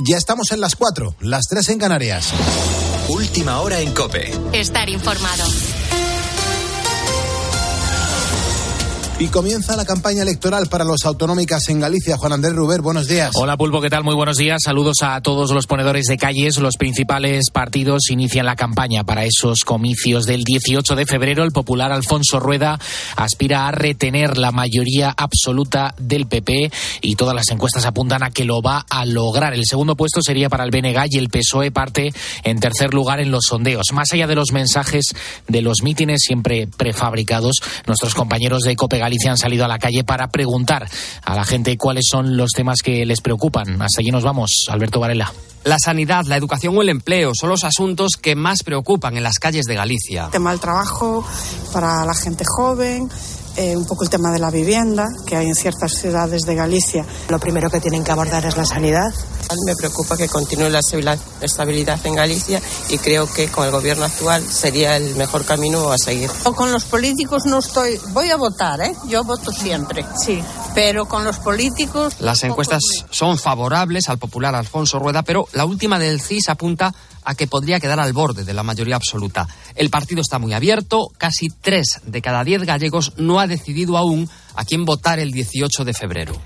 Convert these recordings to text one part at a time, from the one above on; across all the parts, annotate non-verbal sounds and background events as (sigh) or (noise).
Ya estamos en las 4, las 3 en Canarias. Última hora en Cope. Estar informado. Y comienza la campaña electoral para los autonómicas en Galicia. Juan Andrés Ruber, buenos días. Hola Pulpo, ¿qué tal? Muy buenos días. Saludos a todos los ponedores de calles. Los principales partidos inician la campaña para esos comicios del 18 de febrero. El popular Alfonso Rueda aspira a retener la mayoría absoluta del PP y todas las encuestas apuntan a que lo va a lograr. El segundo puesto sería para el BNG y el PSOE parte en tercer lugar en los sondeos. Más allá de los mensajes de los mítines siempre prefabricados, nuestros compañeros de Cope Galicia han salido a la calle para preguntar a la gente cuáles son los temas que les preocupan. Hasta allí nos vamos, Alberto Varela. La sanidad, la educación o el empleo son los asuntos que más preocupan en las calles de Galicia. El tema del trabajo para la gente joven, eh, un poco el tema de la vivienda que hay en ciertas ciudades de Galicia. Lo primero que tienen que abordar es la sanidad. Me preocupa que continúe la estabilidad en Galicia y creo que con el gobierno actual sería el mejor camino a seguir. Con los políticos no estoy, voy a votar, ¿eh? Yo voto siempre. Sí. Pero con los políticos. Las encuestas son favorables al popular Alfonso Rueda, pero la última del CIS apunta a que podría quedar al borde de la mayoría absoluta. El partido está muy abierto, casi tres de cada diez gallegos no ha decidido aún a quién votar el 18 de febrero.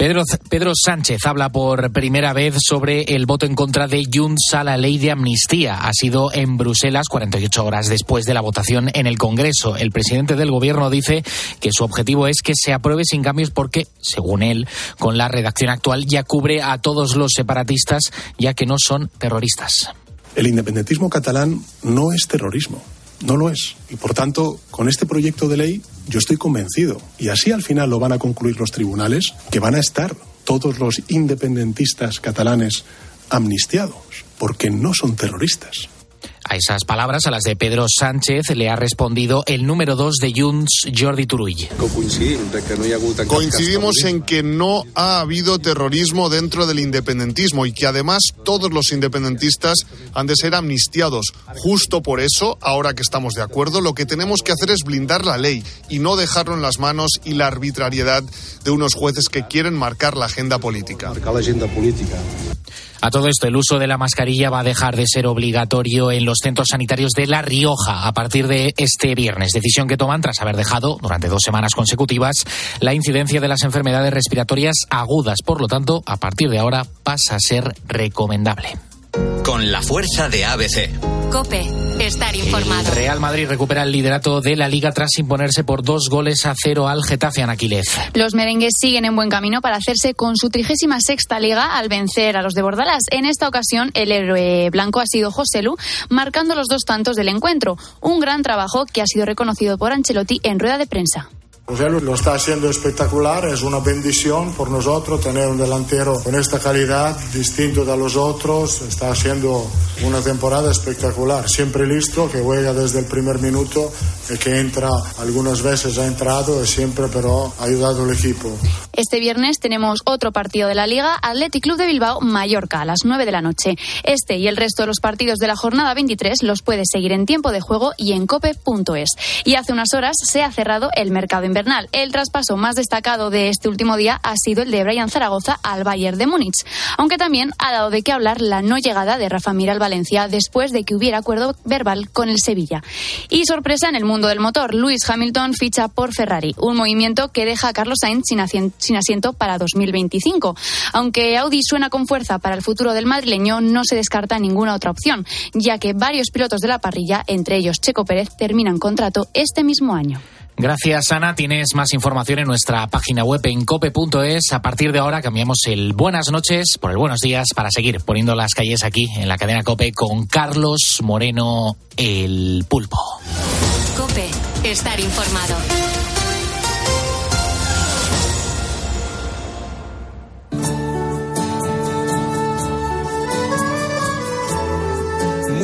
Pedro, Pedro, Sánchez habla por primera vez sobre el voto en contra de Junts a la ley de amnistía. Ha sido en Bruselas 48 horas después de la votación en el Congreso. El presidente del Gobierno dice que su objetivo es que se apruebe sin cambios porque, según él, con la redacción actual ya cubre a todos los separatistas ya que no son terroristas. El independentismo catalán no es terrorismo. No lo es. Y por tanto, con este proyecto de ley yo estoy convencido, y así al final lo van a concluir los tribunales, que van a estar todos los independentistas catalanes amnistiados, porque no son terroristas. A esas palabras, a las de Pedro Sánchez, le ha respondido el número dos de Junts, Jordi Turull. Coincidimos en que no ha habido terrorismo dentro del independentismo y que además todos los independentistas han de ser amnistiados. Justo por eso, ahora que estamos de acuerdo, lo que tenemos que hacer es blindar la ley y no dejarlo en las manos y la arbitrariedad de unos jueces que quieren marcar la agenda política. A todo esto, el uso de la mascarilla va a dejar de ser obligatorio en los centros sanitarios de La Rioja a partir de este viernes. Decisión que toman tras haber dejado durante dos semanas consecutivas la incidencia de las enfermedades respiratorias agudas. Por lo tanto, a partir de ahora pasa a ser recomendable. Con la fuerza de ABC. Cope, estar informado. El Real Madrid recupera el liderato de la liga tras imponerse por dos goles a cero al Getafe Anaquilez. Los merengues siguen en buen camino para hacerse con su trigésima sexta liga al vencer a los de Bordalás. En esta ocasión, el héroe blanco ha sido José Lu, marcando los dos tantos del encuentro. Un gran trabajo que ha sido reconocido por Ancelotti en rueda de prensa. José lo está haciendo espectacular, es una bendición por nosotros tener un delantero con esta calidad, distinto de los otros, está haciendo una temporada espectacular, siempre listo, que juega desde el primer minuto, que entra, algunas veces ha entrado siempre pero ha ayudado al equipo. Este viernes tenemos otro partido de la Liga, Athletic Club de Bilbao, Mallorca, a las 9 de la noche. Este y el resto de los partidos de la jornada 23 los puedes seguir en tiempo de juego y en cope.es. Y hace unas horas se ha cerrado el mercado invernal el traspaso más destacado de este último día ha sido el de Brian Zaragoza al Bayern de Múnich, aunque también ha dado de qué hablar la no llegada de Rafa Mir al Valencia después de que hubiera acuerdo verbal con el Sevilla. Y sorpresa en el mundo del motor, Lewis Hamilton ficha por Ferrari, un movimiento que deja a Carlos Sainz sin asiento para 2025. Aunque Audi suena con fuerza para el futuro del madrileño, no se descarta ninguna otra opción, ya que varios pilotos de la parrilla, entre ellos Checo Pérez, terminan contrato este mismo año. Gracias, Ana. Tienes más información en nuestra página web en cope.es. A partir de ahora cambiamos el buenas noches por el buenos días para seguir poniendo las calles aquí en la cadena Cope con Carlos Moreno, el pulpo. Cope, estar informado.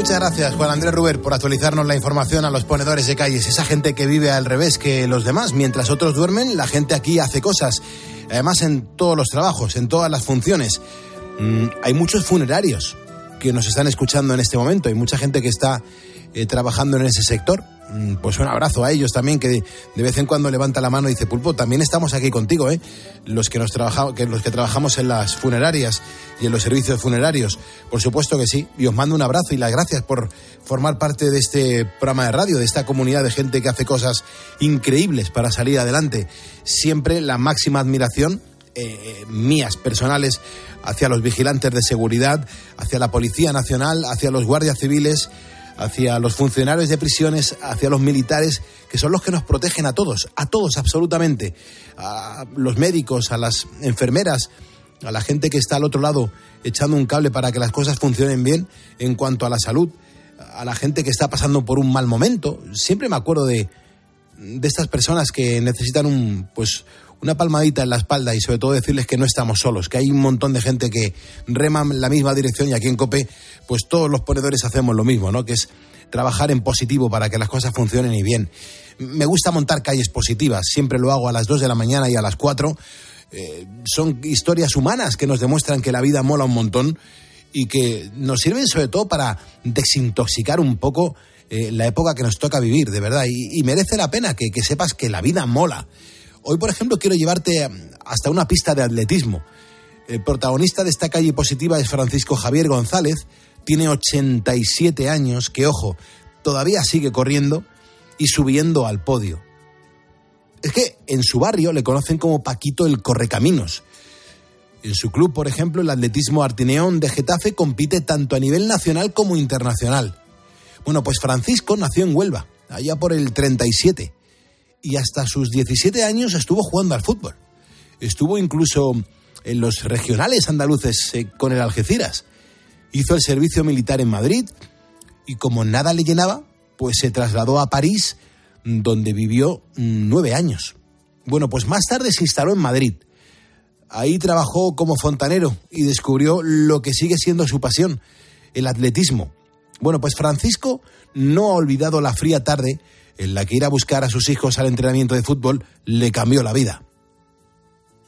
Muchas gracias, Juan Andrés Ruber, por actualizarnos la información a los ponedores de calles. Esa gente que vive al revés que los demás. Mientras otros duermen, la gente aquí hace cosas. Además, en todos los trabajos, en todas las funciones. Mm, hay muchos funerarios que nos están escuchando en este momento. Hay mucha gente que está eh, trabajando en ese sector. Mm, pues un abrazo a ellos también, que de vez en cuando levanta la mano y dice, Pulpo, también estamos aquí contigo, ¿eh? Los que, nos trabajamos, que los que trabajamos en las funerarias y en los servicios funerarios. Por supuesto que sí. Y os mando un abrazo y las gracias por formar parte de este programa de radio, de esta comunidad de gente que hace cosas increíbles para salir adelante. Siempre la máxima admiración eh, eh, mías personales hacia los vigilantes de seguridad, hacia la Policía Nacional, hacia los guardias civiles, hacia los funcionarios de prisiones, hacia los militares, que son los que nos protegen a todos, a todos absolutamente, a los médicos, a las enfermeras, a la gente que está al otro lado echando un cable para que las cosas funcionen bien en cuanto a la salud, a la gente que está pasando por un mal momento. Siempre me acuerdo de, de estas personas que necesitan un, pues, una palmadita en la espalda y sobre todo decirles que no estamos solos, que hay un montón de gente que rema en la misma dirección y aquí en COPE pues todos los ponedores hacemos lo mismo, ¿no? Que es trabajar en positivo para que las cosas funcionen y bien. Me gusta montar calles positivas, siempre lo hago a las 2 de la mañana y a las 4. Eh, son historias humanas que nos demuestran que la vida mola un montón y que nos sirven sobre todo para desintoxicar un poco eh, la época que nos toca vivir, de verdad. Y, merece la pena que, que sepas que la vida mola Hoy, por ejemplo, quiero llevarte hasta una pista de atletismo. El protagonista de esta calle positiva es Francisco Javier González, tiene 87 años, que ojo, todavía sigue corriendo y subiendo al podio. Es que en su barrio le conocen como Paquito el Correcaminos. En su club, por ejemplo, el atletismo Artineón de Getafe compite tanto a nivel nacional como internacional. Bueno, pues Francisco nació en Huelva, allá por el 37 y hasta sus 17 años estuvo jugando al fútbol. Estuvo incluso en los regionales andaluces eh, con el Algeciras. Hizo el servicio militar en Madrid y como nada le llenaba, pues se trasladó a París, donde vivió mm, nueve años. Bueno, pues más tarde se instaló en Madrid. Ahí trabajó como fontanero y descubrió lo que sigue siendo su pasión, el atletismo. Bueno, pues Francisco no ha olvidado la fría tarde en la que ir a buscar a sus hijos al entrenamiento de fútbol le cambió la vida.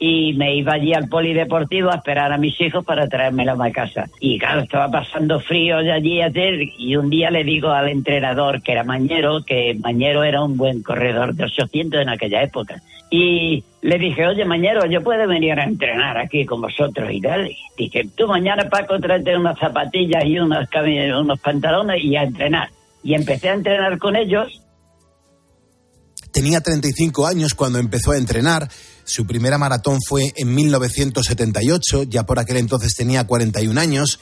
Y me iba allí al polideportivo a esperar a mis hijos para traérmelos a casa. Y claro, estaba pasando frío de allí ayer y un día le digo al entrenador, que era Mañero, que Mañero era un buen corredor de 800 en aquella época. Y le dije, oye, Mañero, yo puedo venir a entrenar aquí con vosotros y tal. Dije, tú mañana, Paco, tráete unas zapatillas y unos, unos pantalones y a entrenar. Y empecé a entrenar con ellos Tenía 35 años cuando empezó a entrenar. Su primera maratón fue en 1978, ya por aquel entonces tenía 41 años,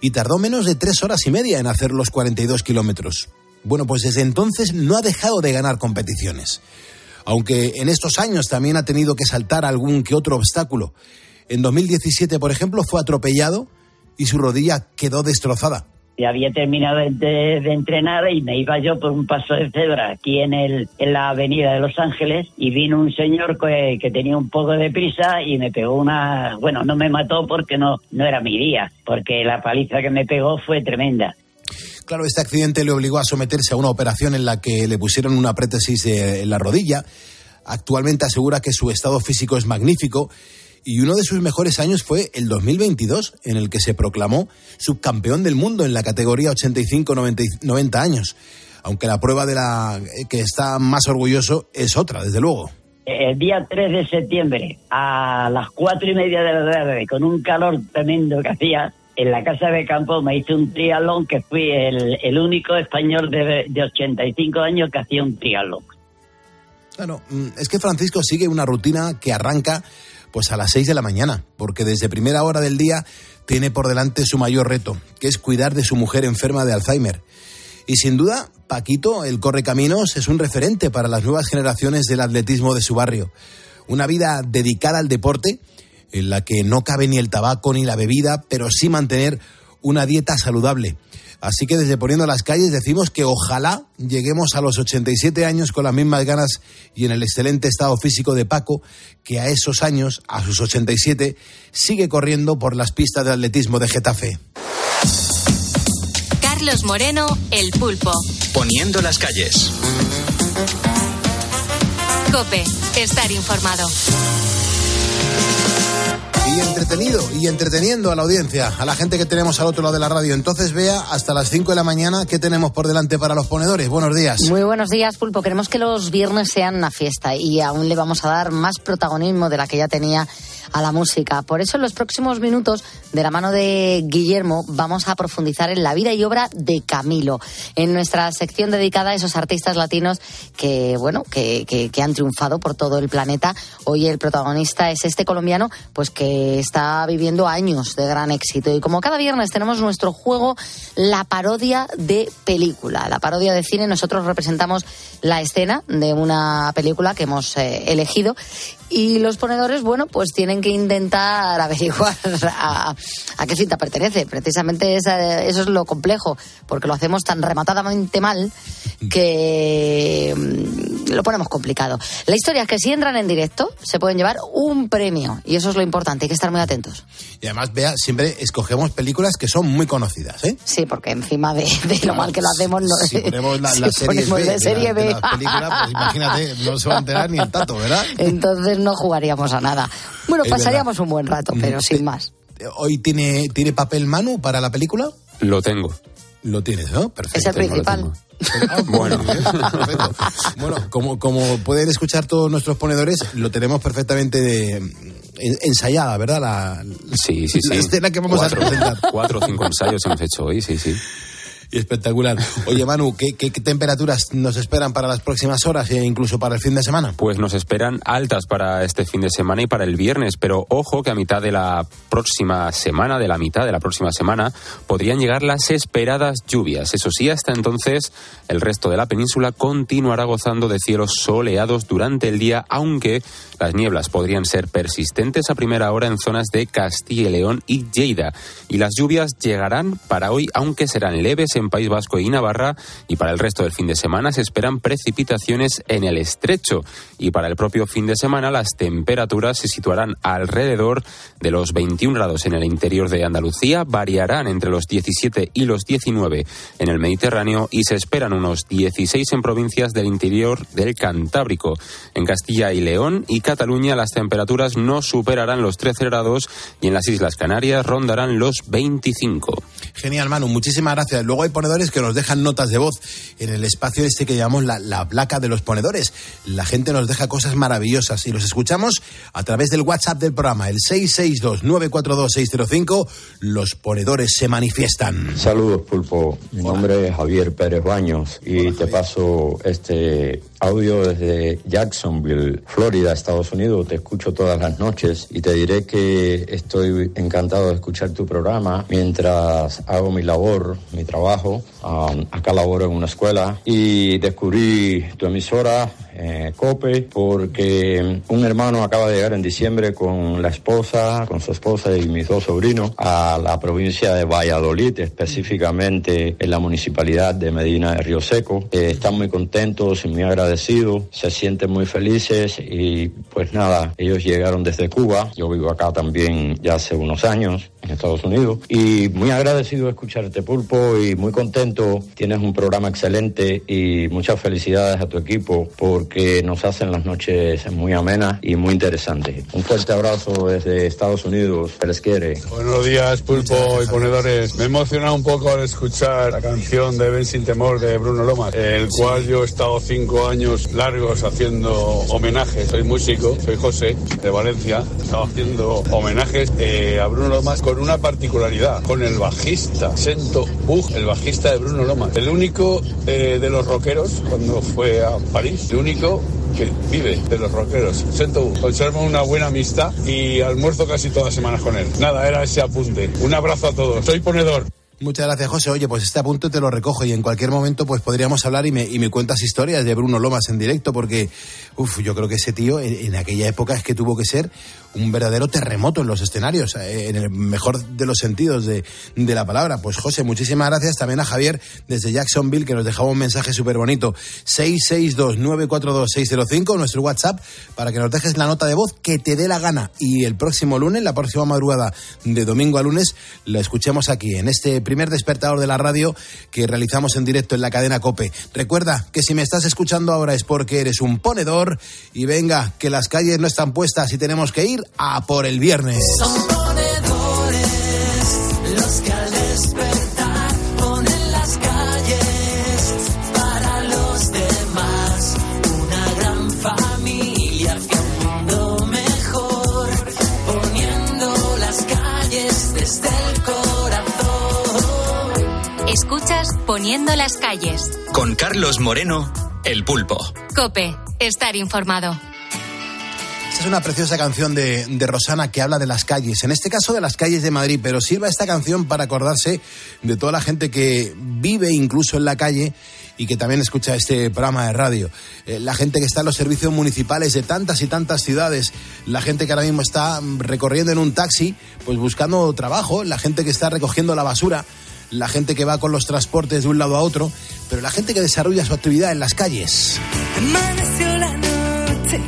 y tardó menos de tres horas y media en hacer los 42 kilómetros. Bueno, pues desde entonces no ha dejado de ganar competiciones, aunque en estos años también ha tenido que saltar algún que otro obstáculo. En 2017, por ejemplo, fue atropellado y su rodilla quedó destrozada y había terminado de, entrenar y me iba yo por un paso de cebra aquí en, el, en la avenida de Los Ángeles y vino un señor que, que, tenía un poco de prisa y me pegó una... Bueno, no me mató porque no, no era mi día, porque la paliza que me pegó fue tremenda. Claro, este accidente le obligó a someterse a una operación en la que le pusieron una prótesis en la rodilla. Actualmente asegura que su estado físico es magnífico y uno de sus mejores años fue el 2022, en el que se proclamó subcampeón del mundo en la categoría 85-90 años. Aunque la prueba de la que está más orgulloso es otra, desde luego. El día 3 de septiembre, a las cuatro y media de la tarde, con un calor tremendo que hacía, en la casa de campo me hice un triatlón que fui el, único español de, de 85 años que hacía un triatlón. Claro, mm, es que Francisco sigue una rutina que arranca pues a las 6 de la mañana, porque desde primera hora del día tiene por delante su mayor reto, que es cuidar de su mujer enferma de Alzheimer. Y sin duda, Paquito, el Correcaminos, es un referente para las nuevas generaciones del atletismo de su barrio. Una vida dedicada al deporte, en la que no cabe ni el tabaco ni la bebida, pero sí mantener una dieta saludable. Así que desde Poniendo las Calles decimos que ojalá lleguemos a los 87 años con las mismas ganas y en el excelente estado físico de Paco, que a esos años, a sus 87, sigue corriendo por las pistas de atletismo de Getafe. Carlos Moreno, El Pulpo. Poniendo las Calles. Cope, estar informado. Y entretenido y entreteniendo a la audiencia, a la gente que tenemos al otro lado de la radio. Entonces vea hasta las 5 de la mañana qué tenemos por delante para los ponedores. Buenos días. Muy buenos días, Pulpo. Queremos que los viernes sean una fiesta y aún le vamos a dar más protagonismo de la que ya tenía a la música. Por eso en los próximos minutos, de la mano de Guillermo, vamos a profundizar en la vida y obra de Camilo, en nuestra sección dedicada a esos artistas latinos que, bueno, que, que, han triunfado por todo el planeta. Hoy el protagonista es este colombiano, pues que está viviendo años de gran éxito. Y como cada viernes tenemos nuestro juego, la parodia de película, la parodia de cine. Nosotros representamos la escena de una película que hemos eh, elegido y los ponedores, bueno, pues tienen que intentar averiguar (laughs) a, a qué cinta pertenece. Precisamente esa- eso es lo complejo, porque lo hacemos tan rematadamente mal que mm, lo ponemos complicado. La historia es que si entran en directo se pueden llevar un premio y eso es lo importante, hay que estar muy atentos. Y además, vea, siempre escogemos películas que son muy conocidas, ¿eh? Sí, porque encima de, de lo mal que lo hacemos, no, Si ponemos la, (laughs) si ponemos B de de serie la- de B. pues imagínate, no se va a enterar ni el tato, ¿verdad? (laughs) Entonces no jugaríamos a nada. Bueno, Es pasaríamos un buen rato, pero Mm, sin más. ¿Hoy tiene, tiene papel Manu para la película? Lo tengo. Lo tienes, ¿no? Perfecto. Es el principal. Bueno. Perfecto. Bueno, como, como pueden escuchar todos nuestros ponedores, lo tenemos perfectamente de- en- ensayada, ¿verdad? La, Sí, sí, sí. la escena que vamos cuatro, a presentar. Cuatro o cinco ensayos hemos hecho hoy, sí, sí. Y espectacular. Oye, Manu, ¿qué, qué, temperaturas nos esperan para las próximas horas e incluso para el fin de semana? Pues nos esperan altas para este fin de semana y para el viernes, pero ojo que a mitad de la próxima semana, de la mitad de la próxima semana, podrían llegar las esperadas lluvias. Eso sí, hasta entonces el resto de la península continuará gozando de cielos soleados durante el día, aunque las nieblas podrían ser persistentes a primera hora en zonas de Castilla y León y Lleida. Y las lluvias llegarán para hoy, aunque serán leves en País Vasco y Navarra, y para el resto del fin de semana se esperan precipitaciones en el estrecho. Y para el propio fin de semana las temperaturas se situarán alrededor de los 21 grados en el interior de Andalucía, variarán entre los 17 y los 19 en el Mediterráneo y se esperan unos 16 en provincias del interior del Cantábrico. En Castilla y León y Cataluña las temperaturas no superarán los 13 grados y en las Islas Canarias rondarán los 25. Genial, Manu, muchísimas gracias. Luego hay ponedores que nos dejan notas de voz en el espacio este que llamamos la, la placa de los ponedores. La gente nos deja cosas maravillosas y los escuchamos a través del WhatsApp del programa, el 662-942-605. Los ponedores se manifiestan. Saludos, Pulpo. Mi nombre es Javier Pérez Baños y te paso este audio desde Jacksonville, Florida, Estados Unidos. Te escucho todas las noches y te diré que estoy encantado de escuchar tu programa mientras hago mi labor, mi trabajo. Um, acá laboro en una escuela y descubrí tu emisora, eh, COPE, porque un hermano acaba de llegar en diciembre con la esposa, con su esposa y mis dos sobrinos a la provincia de Valladolid, específicamente en la municipalidad de Medina de Río Seco. Eh, están muy contentos y muy agradecidos, se sienten muy felices y pues nada, ellos llegaron desde Cuba, yo vivo acá también ya hace unos años en Estados Unidos. Y muy agradecido de escucharte Pulpo y muy contento, tienes un programa excelente y muchas felicidades a tu equipo porque nos hacen las noches muy amenas y muy interesantes. Un fuerte abrazo desde Estados Unidos, se les quiere. Buenos días, Pulpo y ponedores. Me he emocionado un poco al escuchar la canción de Ven sin temor de Bruno Lomas, el cual yo he estado cinco años largos haciendo homenajes. Soy músico, soy José de Valencia. He estado haciendo homenajes eh, a Bruno Lomas con una particularidad, con el bajista Sento Bug, el bajista de Bruno Lomas. El único eh, de los rockeros cuando fue a París, el único que vive de los rockeros. Sento. Conservo una buena amistad y almuerzo casi todas las semanas con él. Nada, era ese apunte. Un abrazo a todos. Soy ponedor. Muchas gracias, José. Oye, pues este apunte te lo recojo y en cualquier momento pues podríamos hablar y me, cuentas historias de Bruno Lomas en directo porque, uff, yo creo que ese tío en aquella época es que tuvo que ser un verdadero terremoto en los escenarios, eh, en el mejor de los sentidos de, de la palabra. Pues José, muchísimas gracias también a Javier desde Jacksonville que nos dejaba un mensaje súper bonito. 662-942-605, nuestro WhatsApp, para que nos dejes la nota de voz que te dé la gana. Y el próximo lunes, la próxima madrugada de domingo a lunes, la escuchemos aquí, en este primer despertador de la radio que realizamos en directo en la cadena Cope. Recuerda que si me estás escuchando ahora es porque eres un ponedor y venga, que las calles no están puestas y tenemos que ir a por el viernes. Son ponedores los que al despertar ponen las calles para los demás. Una gran familia hacia un mundo mejor, poniendo las calles desde el corazón. Escuchas Poniendo las calles. Con Carlos Moreno, El Pulpo. Cope, estar informado. Esta es una preciosa canción de, de, Rosana que habla de las calles, en este caso de las calles de Madrid, pero sirva esta canción para acordarse de toda la gente que vive incluso en la calle y que también escucha este programa de radio. Eh, la gente que está en los servicios municipales de tantas y tantas ciudades, la gente que ahora mismo está recorriendo en un taxi, pues buscando trabajo, la gente que está recogiendo la basura, la gente que va con los transportes de un lado a otro, pero la gente que desarrolla su actividad en las calles. Amaneció la noche,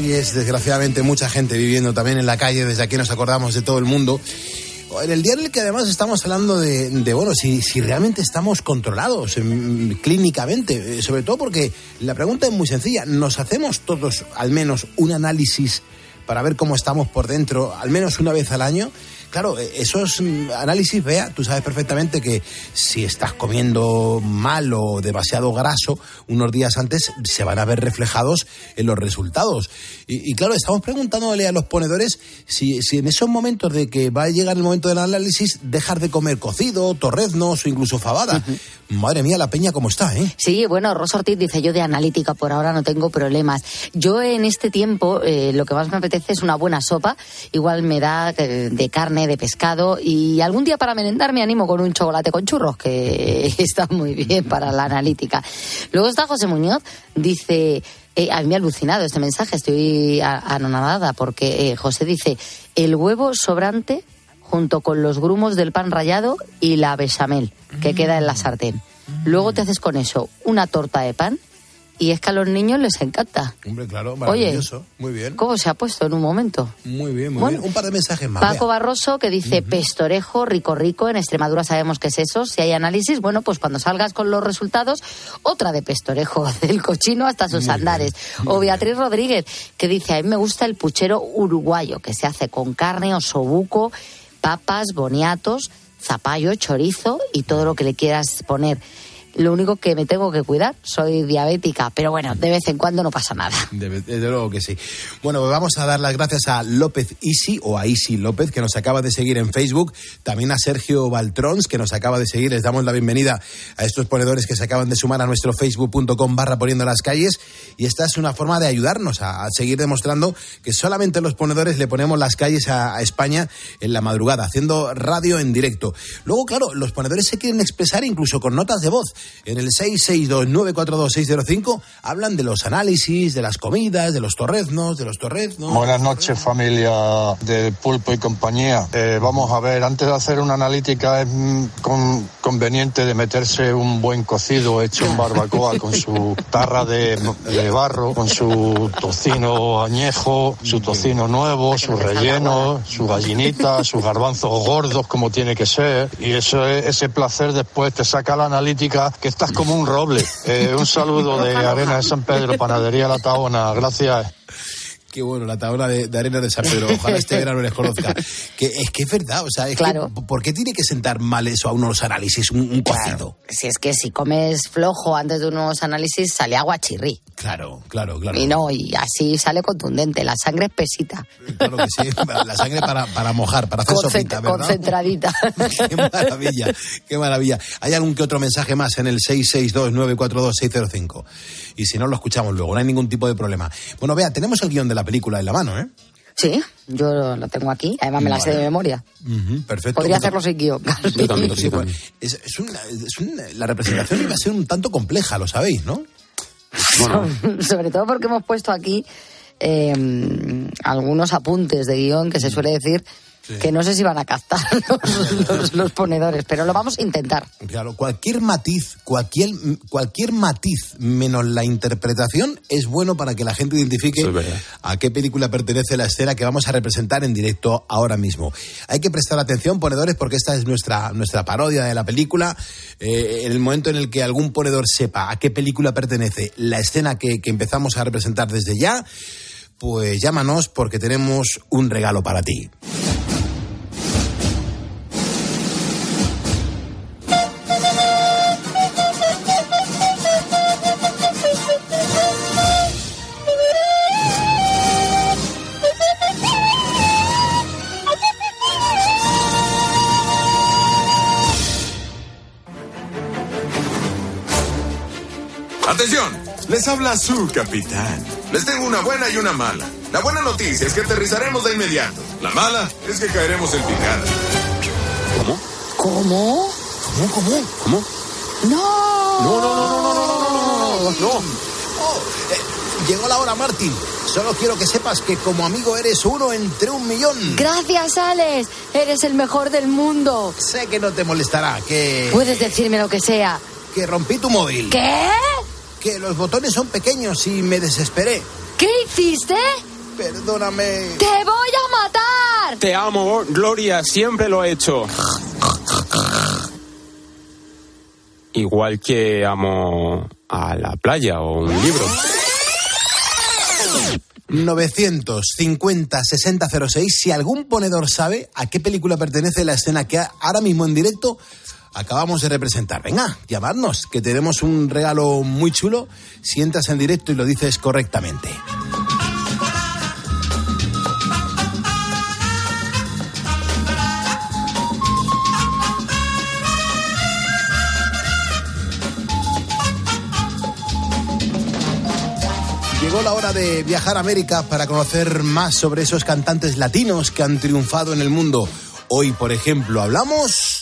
desgraciadamente mucha gente viviendo también en la calle, desde aquí nos acordamos de todo el mundo. En el día en el que además estamos hablando de, de bueno, si, si, realmente estamos controlados em, clínicamente, eh, sobre todo porque la pregunta es muy sencilla, ¿nos hacemos todos al menos un análisis para ver cómo estamos por dentro, al menos una vez al año? Claro, eh, esos mm, análisis, vea, tú sabes perfectamente que si estás comiendo mal o demasiado graso unos días antes, se van a ver reflejados en los resultados. Y, y claro, estamos preguntándole a los ponedores si, si, en esos momentos de que va a llegar el momento del análisis, dejar de comer cocido, torreznos o incluso fabada. Uh -huh. Madre mía, la peña cómo está, ¿eh? Sí, bueno, Rosa Ortiz dice yo de analítica, por ahora no tengo problemas. Yo en este tiempo eh, lo que más me apetece es una buena sopa, igual me da de, de carne de pescado y algún día para merendar me animo con un chocolate con churros, que (laughs) está muy bien para la analítica. Luego está José Muñoz, dice, eh, a mí me ha alucinado este mensaje, estoy anonadada porque eh, José dice, el huevo sobrante junto con los grumos del pan rallado y la bechamel que mm. queda en la sartén. Luego te haces con eso una torta de pan y es que a los niños les encanta. Hombre, claro, maravilloso. Oye, muy bien. ¿Cómo se ha puesto en un momento? Muy bien, muy bueno, bien. Un par de mensajes más. Paco vea. Barroso que dice uh -huh. pestorejo, rico, rico. En Extremadura sabemos qué es eso. Si hay análisis, bueno, pues cuando salgas con los resultados, otra de pestorejo, (laughs) del cochino hasta sus muy andares. Bien, o Beatriz bien. Rodríguez que dice, a mí me gusta el puchero uruguayo, que se hace con carne o sobuco, papas, boniatos, zapallo, chorizo y todo lo que le quieras poner. Lo único que me tengo que cuidar, soy diabética, pero bueno, de vez en cuando no pasa nada. Desde, luego que sí. Bueno, pues vamos a dar las gracias a López Isi o a Isi López, que nos acaba de seguir en Facebook. También a Sergio Baltrons, que nos acaba de seguir. Les damos la bienvenida a estos ponedores que se acaban de sumar a nuestro facebook.com barra poniendo las calles. Y esta es una forma de ayudarnos a, seguir demostrando que solamente los ponedores le ponemos las calles a España en la madrugada, haciendo radio en directo. Luego, claro, los ponedores se quieren expresar incluso con notas de voz. En el 662-942-605 hablan de los análisis, de las comidas, de los torreznos, de los torreznos. Buenas noches familia del Pulpo y compañía. Eh, vamos a ver, antes de hacer una analítica es mm, con- conveniente de meterse un buen cocido hecho en barbacoa (laughs) con su tarra de, de barro, con su tocino añejo, su tocino nuevo, su relleno, su gallinita, sus garbanzos gordos como tiene que ser. Y eso es- ese placer después te saca la analítica que estás como un roble. Eh, un saludo de Arena de San Pedro, Panadería La Taona. Gracias. Qué bueno, la tabla de, de arena de San Pedro. Ojalá este verano les conozca. (laughs) Que es que es verdad, o sea, es Claro. que, ¿por qué tiene que sentar mal eso a unos análisis, un, un? Si es que si comes flojo antes de unos análisis, sale agua chirrí. Claro, claro, claro. Y no, y así sale contundente. La sangre es pesita, Claro que sí, la sangre para, para mojar, para hacer concent- sopita, ¿verdad? concentradita. (laughs) Qué maravilla, qué maravilla. ¿Hay algún que otro mensaje más en el 662-942-605? Y si no, lo escuchamos luego, no hay ningún tipo de problema. Bueno, vea, tenemos el guion de la película en la mano, ¿eh? Sí, yo lo tengo aquí. Además me la sé de memoria. Perfecto. Podría Bueno, hacerlo sin guion. yo también, sí, es, es una- es una- la representación iba a ser un tanto compleja, lo sabéis, ¿no? (laughs) Sobre todo porque hemos puesto aquí eh, algunos apuntes de guion que se suele decir que no sé si van a captar (laughs) los, los- los ponedores, pero lo vamos a intentar. Claro, cualquier matiz, cualquier, cualquier matiz menos la interpretación es bueno para que la gente identifique a qué película pertenece la escena que vamos a representar en directo ahora mismo. Hay que prestar atención, ponedores, porque esta es nuestra, nuestra parodia de la película. Eh, en el momento en el que algún ponedor sepa a qué película pertenece la escena que, que empezamos a representar desde ya, pues llámanos porque tenemos un regalo para ti. Atención, les habla su capitán. Les tengo una buena y una mala. La buena noticia es que aterrizaremos de inmediato. La mala es que caeremos en picada. ¿Cómo? ¿Cómo? ¿Cómo, cómo? ¿Cómo? ¡No! No, no, no, no, no, no, no, no, no. Oh, eh, llegó la hora, Martín. Solo quiero que sepas que como amigo eres uno entre un millón. Gracias, Alex. Eres el mejor del mundo. Sé que no te molestará, que... Puedes decirme lo que sea. Que rompí tu móvil. ¿Qué? Que los botones son pequeños y me desesperé. ¿Qué hiciste? Perdóname. ¡Te voy a matar! Te amo, Gloria, siempre lo he hecho. Igual que amo a la playa o un libro. 950 6006. Si algún ponedor sabe a qué película pertenece la escena que ahora mismo en directo acabamos de representar. Venga, llamadnos, que tenemos un regalo muy chulo si entras en directo y lo dices correctamente. Llegó la hora de viajar a América para conocer más sobre esos cantantes latinos que han triunfado en el mundo. Hoy, por ejemplo, hablamos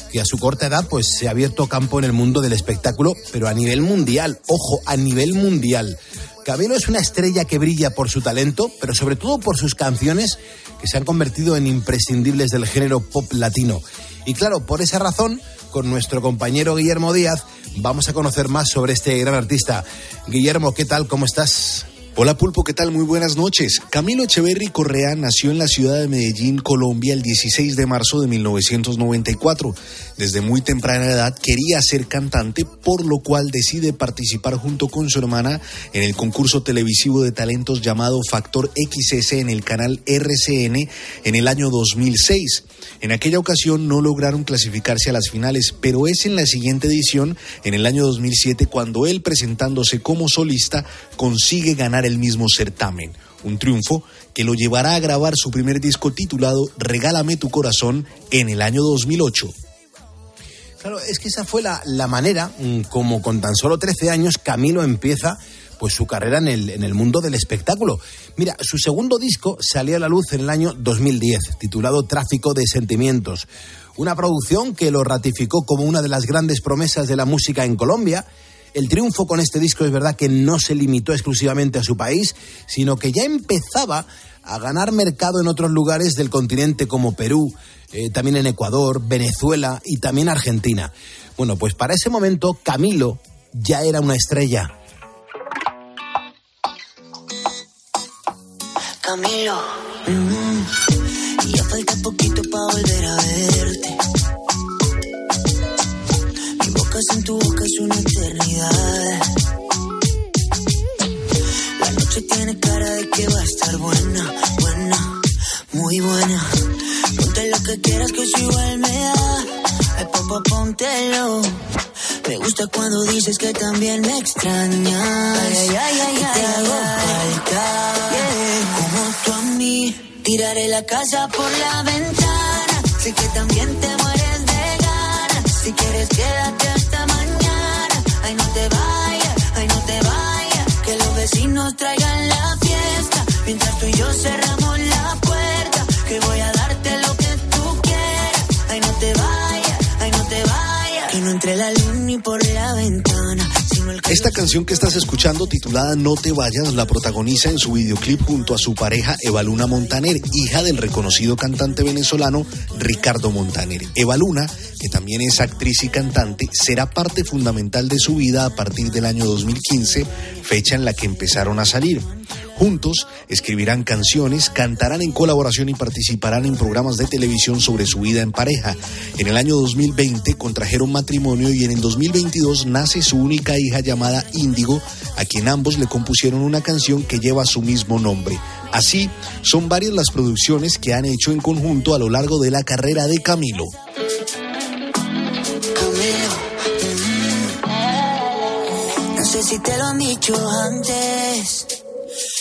que a su corta edad pues se ha abierto campo en el mundo del espectáculo, pero a nivel mundial, ojo, a nivel mundial. Camilo es una estrella que brilla por su talento, pero sobre todo por sus canciones que se han convertido en imprescindibles del género pop latino. Y claro, por esa razón, con nuestro compañero Guillermo Díaz, vamos a conocer más sobre este gran artista. Guillermo, ¿qué tal? ¿Cómo estás? Hola Pulpo, ¿qué tal? Muy buenas noches. Camilo Echeverry Correa nació en la ciudad de Medellín, Colombia, el 16 de marzo de 1994. Desde muy temprana edad quería ser cantante, por lo cual decide participar junto con su hermana en el concurso televisivo de talentos llamado Factor XS en el canal RCN en el año 2006. En aquella ocasión no lograron clasificarse a las finales, pero es en la siguiente edición, en el año 2007, cuando él presentándose como solista consigue ganar el mismo certamen. Un triunfo que lo llevará a grabar su primer disco titulado Regálame tu corazón en el año 2008. Claro, es que esa fue la, la manera mm, como con tan solo 13 años Camilo empieza pues su carrera en el, en el mundo del espectáculo. Mira, su segundo disco salió a la luz en el año 2010, titulado Tráfico de Sentimientos. Una producción que lo ratificó como una de las grandes promesas de la música en Colombia. El triunfo con este disco es verdad que no se limitó exclusivamente a su país, sino que ya empezaba a ganar mercado en otros lugares del continente como Perú, eh, también en Ecuador, Venezuela y también Argentina. Bueno, pues para ese momento Camilo ya era una estrella. Camilo. mm, ya falta poquito para volver a verte. Mi boca tu boca es una La noche tiene cara de que va a estar buena, buena, muy buena. Ponte lo que quieras que eso igual me da. Ay, papá, póntelo. Me gusta cuando dices que también me extrañas. Ay, ay, ay, ay, Que te ay, hago yeah. Como tú a mí, tiraré la casa por la ventana. Sé que también te mueres de ganas. Si quieres, quédate hasta. Ay, no te vayas, ay, no te vayas. Que los vecinos traigan la fiesta. Mientras tú y yo cerramos la puerta. Que voy a darte lo que tú quieras. Ay, no te vayas, ay, no te vayas. Que no entre la luz ni por Esta canción que estás escuchando, titulada No te vayas, la protagoniza en su videoclip junto a su pareja Evaluna Montaner, hija del reconocido cantante venezolano Ricardo Montaner. Evaluna, que también es actriz y cantante, será parte fundamental de su vida a partir del año 2015, fecha en la que empezaron a salir. Juntos escribirán canciones, cantarán en colaboración y participarán en programas de televisión sobre su vida en pareja. En el año 2020 contrajeron matrimonio y en el 2022 nace su única hija llamada Índigo, a quien ambos le compusieron una canción que lleva su mismo nombre. Así, son varias las producciones que han hecho en conjunto a lo largo de la carrera de Camilo. Sé si te lo han dicho antes,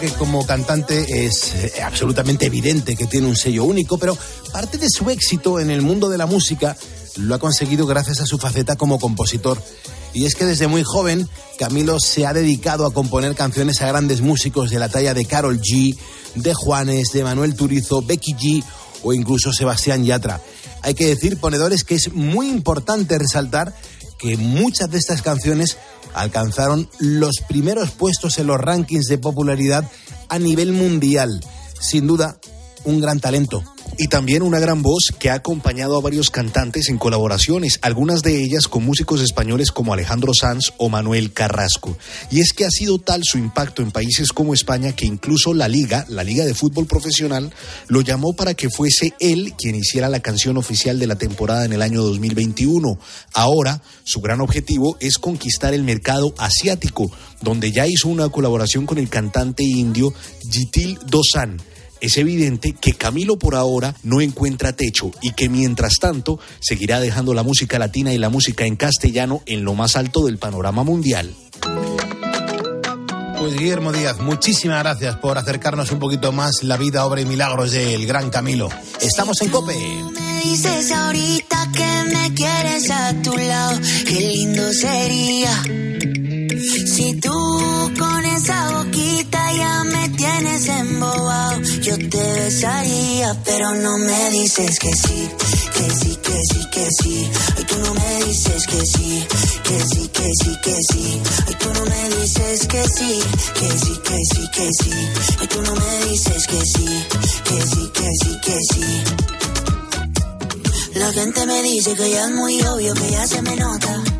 que como cantante es eh, absolutamente evidente que tiene un sello único, pero parte de su éxito en el mundo de la música lo ha conseguido gracias a su faceta como compositor. Y es que desde muy joven Camilo se ha dedicado a componer canciones a grandes músicos de la talla de Carol G, de Juanes, de Manuel Turizo, Becky G o incluso Sebastián Yatra. Hay que decir, ponedores, que es muy importante resaltar que muchas de estas canciones alcanzaron los primeros puestos en los rankings de popularidad a nivel mundial. Sin duda, un gran talento, Y también una gran voz que ha acompañado a varios cantantes en colaboraciones, algunas de ellas con músicos españoles como Alejandro Sanz o Manuel Carrasco. Y es que ha sido tal su impacto en países como España que incluso la liga, la liga de fútbol profesional, lo llamó para que fuese él quien hiciera la canción oficial de la temporada en el año 2021. Ahora, su gran objetivo es conquistar el mercado asiático, donde ya hizo una colaboración con el cantante indio Jitil Dosan. Es evidente que Camilo por ahora no encuentra techo y que mientras tanto seguirá dejando la música latina y la música en castellano en lo más alto del panorama mundial. Pues Guillermo Díaz, muchísimas gracias por acercarnos un poquito más la vida, obra y milagros del gran Camilo. Estamos en Cope. Me dices ahorita que me quieres a tu lado, qué lindo sería. Si tú con esa boquita ya me tienes embobado, yo te besaría, pero no me dices que sí, que sí, que sí, que sí. Ay, tú no me dices que sí, que sí, que sí, que sí. Ay, tú no me dices que sí, que sí, que sí, que sí. Ay, tú no me dices que sí, que sí, que sí, que sí. La gente me dice que ya es muy obvio, que ya se me nota.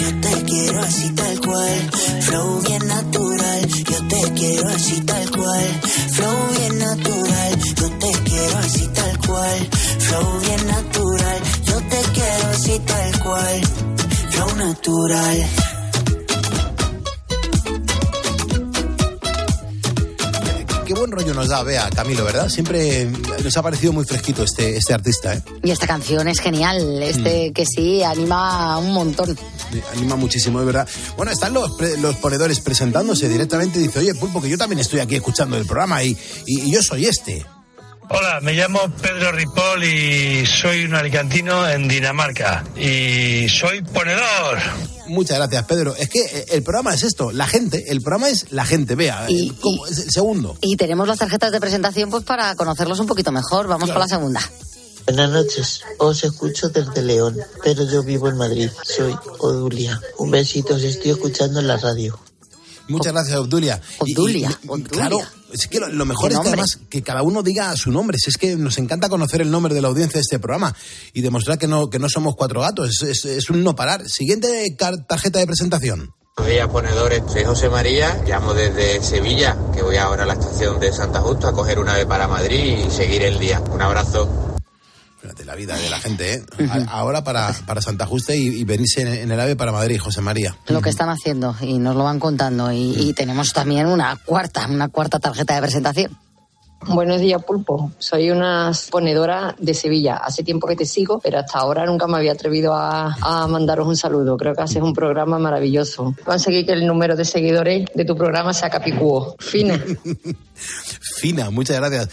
Yo te quiero así tal cual, flow bien natural. Yo te quiero así tal cual, flow bien natural. Yo te quiero así tal cual, flow bien natural. Yo te quiero así tal cual, flow natural. Qué buen rollo nos da, vea, Camilo, ¿verdad? Siempre nos ha parecido muy fresquito este, este artista, ¿eh? Y esta canción es genial, este que sí, anima un montón. Anima muchísimo, es verdad. Bueno, están los, pre- los ponedores presentándose directamente. Dice, oye, Pulpo, que yo también estoy aquí escuchando el programa y, y- y yo soy este. Hola, me llamo Pedro Ripoll y soy un alicantino en Dinamarca. Y soy ponedor. Muchas gracias, Pedro. Es que eh, el programa es esto, la gente, el programa es la gente, vea. eh, ¿cómo? Es el segundo. Y tenemos las tarjetas de presentación pues para conocerlos un poquito mejor. Vamos con la segunda. Buenas noches, os escucho desde León, pero yo vivo en Madrid. Soy Odulia. Un besito, os estoy escuchando en la radio. Muchas gracias, Obdulia. Y- y- Obdulia, Claro, es que lo, lo mejor es que además que cada uno diga su nombre. Si es que nos encanta conocer el nombre de la audiencia de este programa y demostrar que no, que no somos cuatro gatos. Es, es- es un no parar. Siguiente tarjeta de presentación. Buenos días, ponedores. Soy José María, llamo desde Sevilla, que voy ahora a la estación de Santa Justa a coger una ave para Madrid y seguir el día. Un abrazo. Fíjate la vida de la gente, ¿eh? Ahora para, para Santa Justa y, y venirse en, en el AVE para Madrid, José María. Lo que están haciendo y nos lo van contando. Y, y tenemos también una cuarta, una cuarta tarjeta de presentación. Buenos días, Pulpo. Soy una ponedora de Sevilla. Hace tiempo que te sigo, pero hasta ahora nunca me había atrevido a, a mandaros un saludo. Creo que haces un programa maravilloso. Conseguí que el número de seguidores de tu programa sea capicúo. Fina. (laughs) Fina, muchas gracias.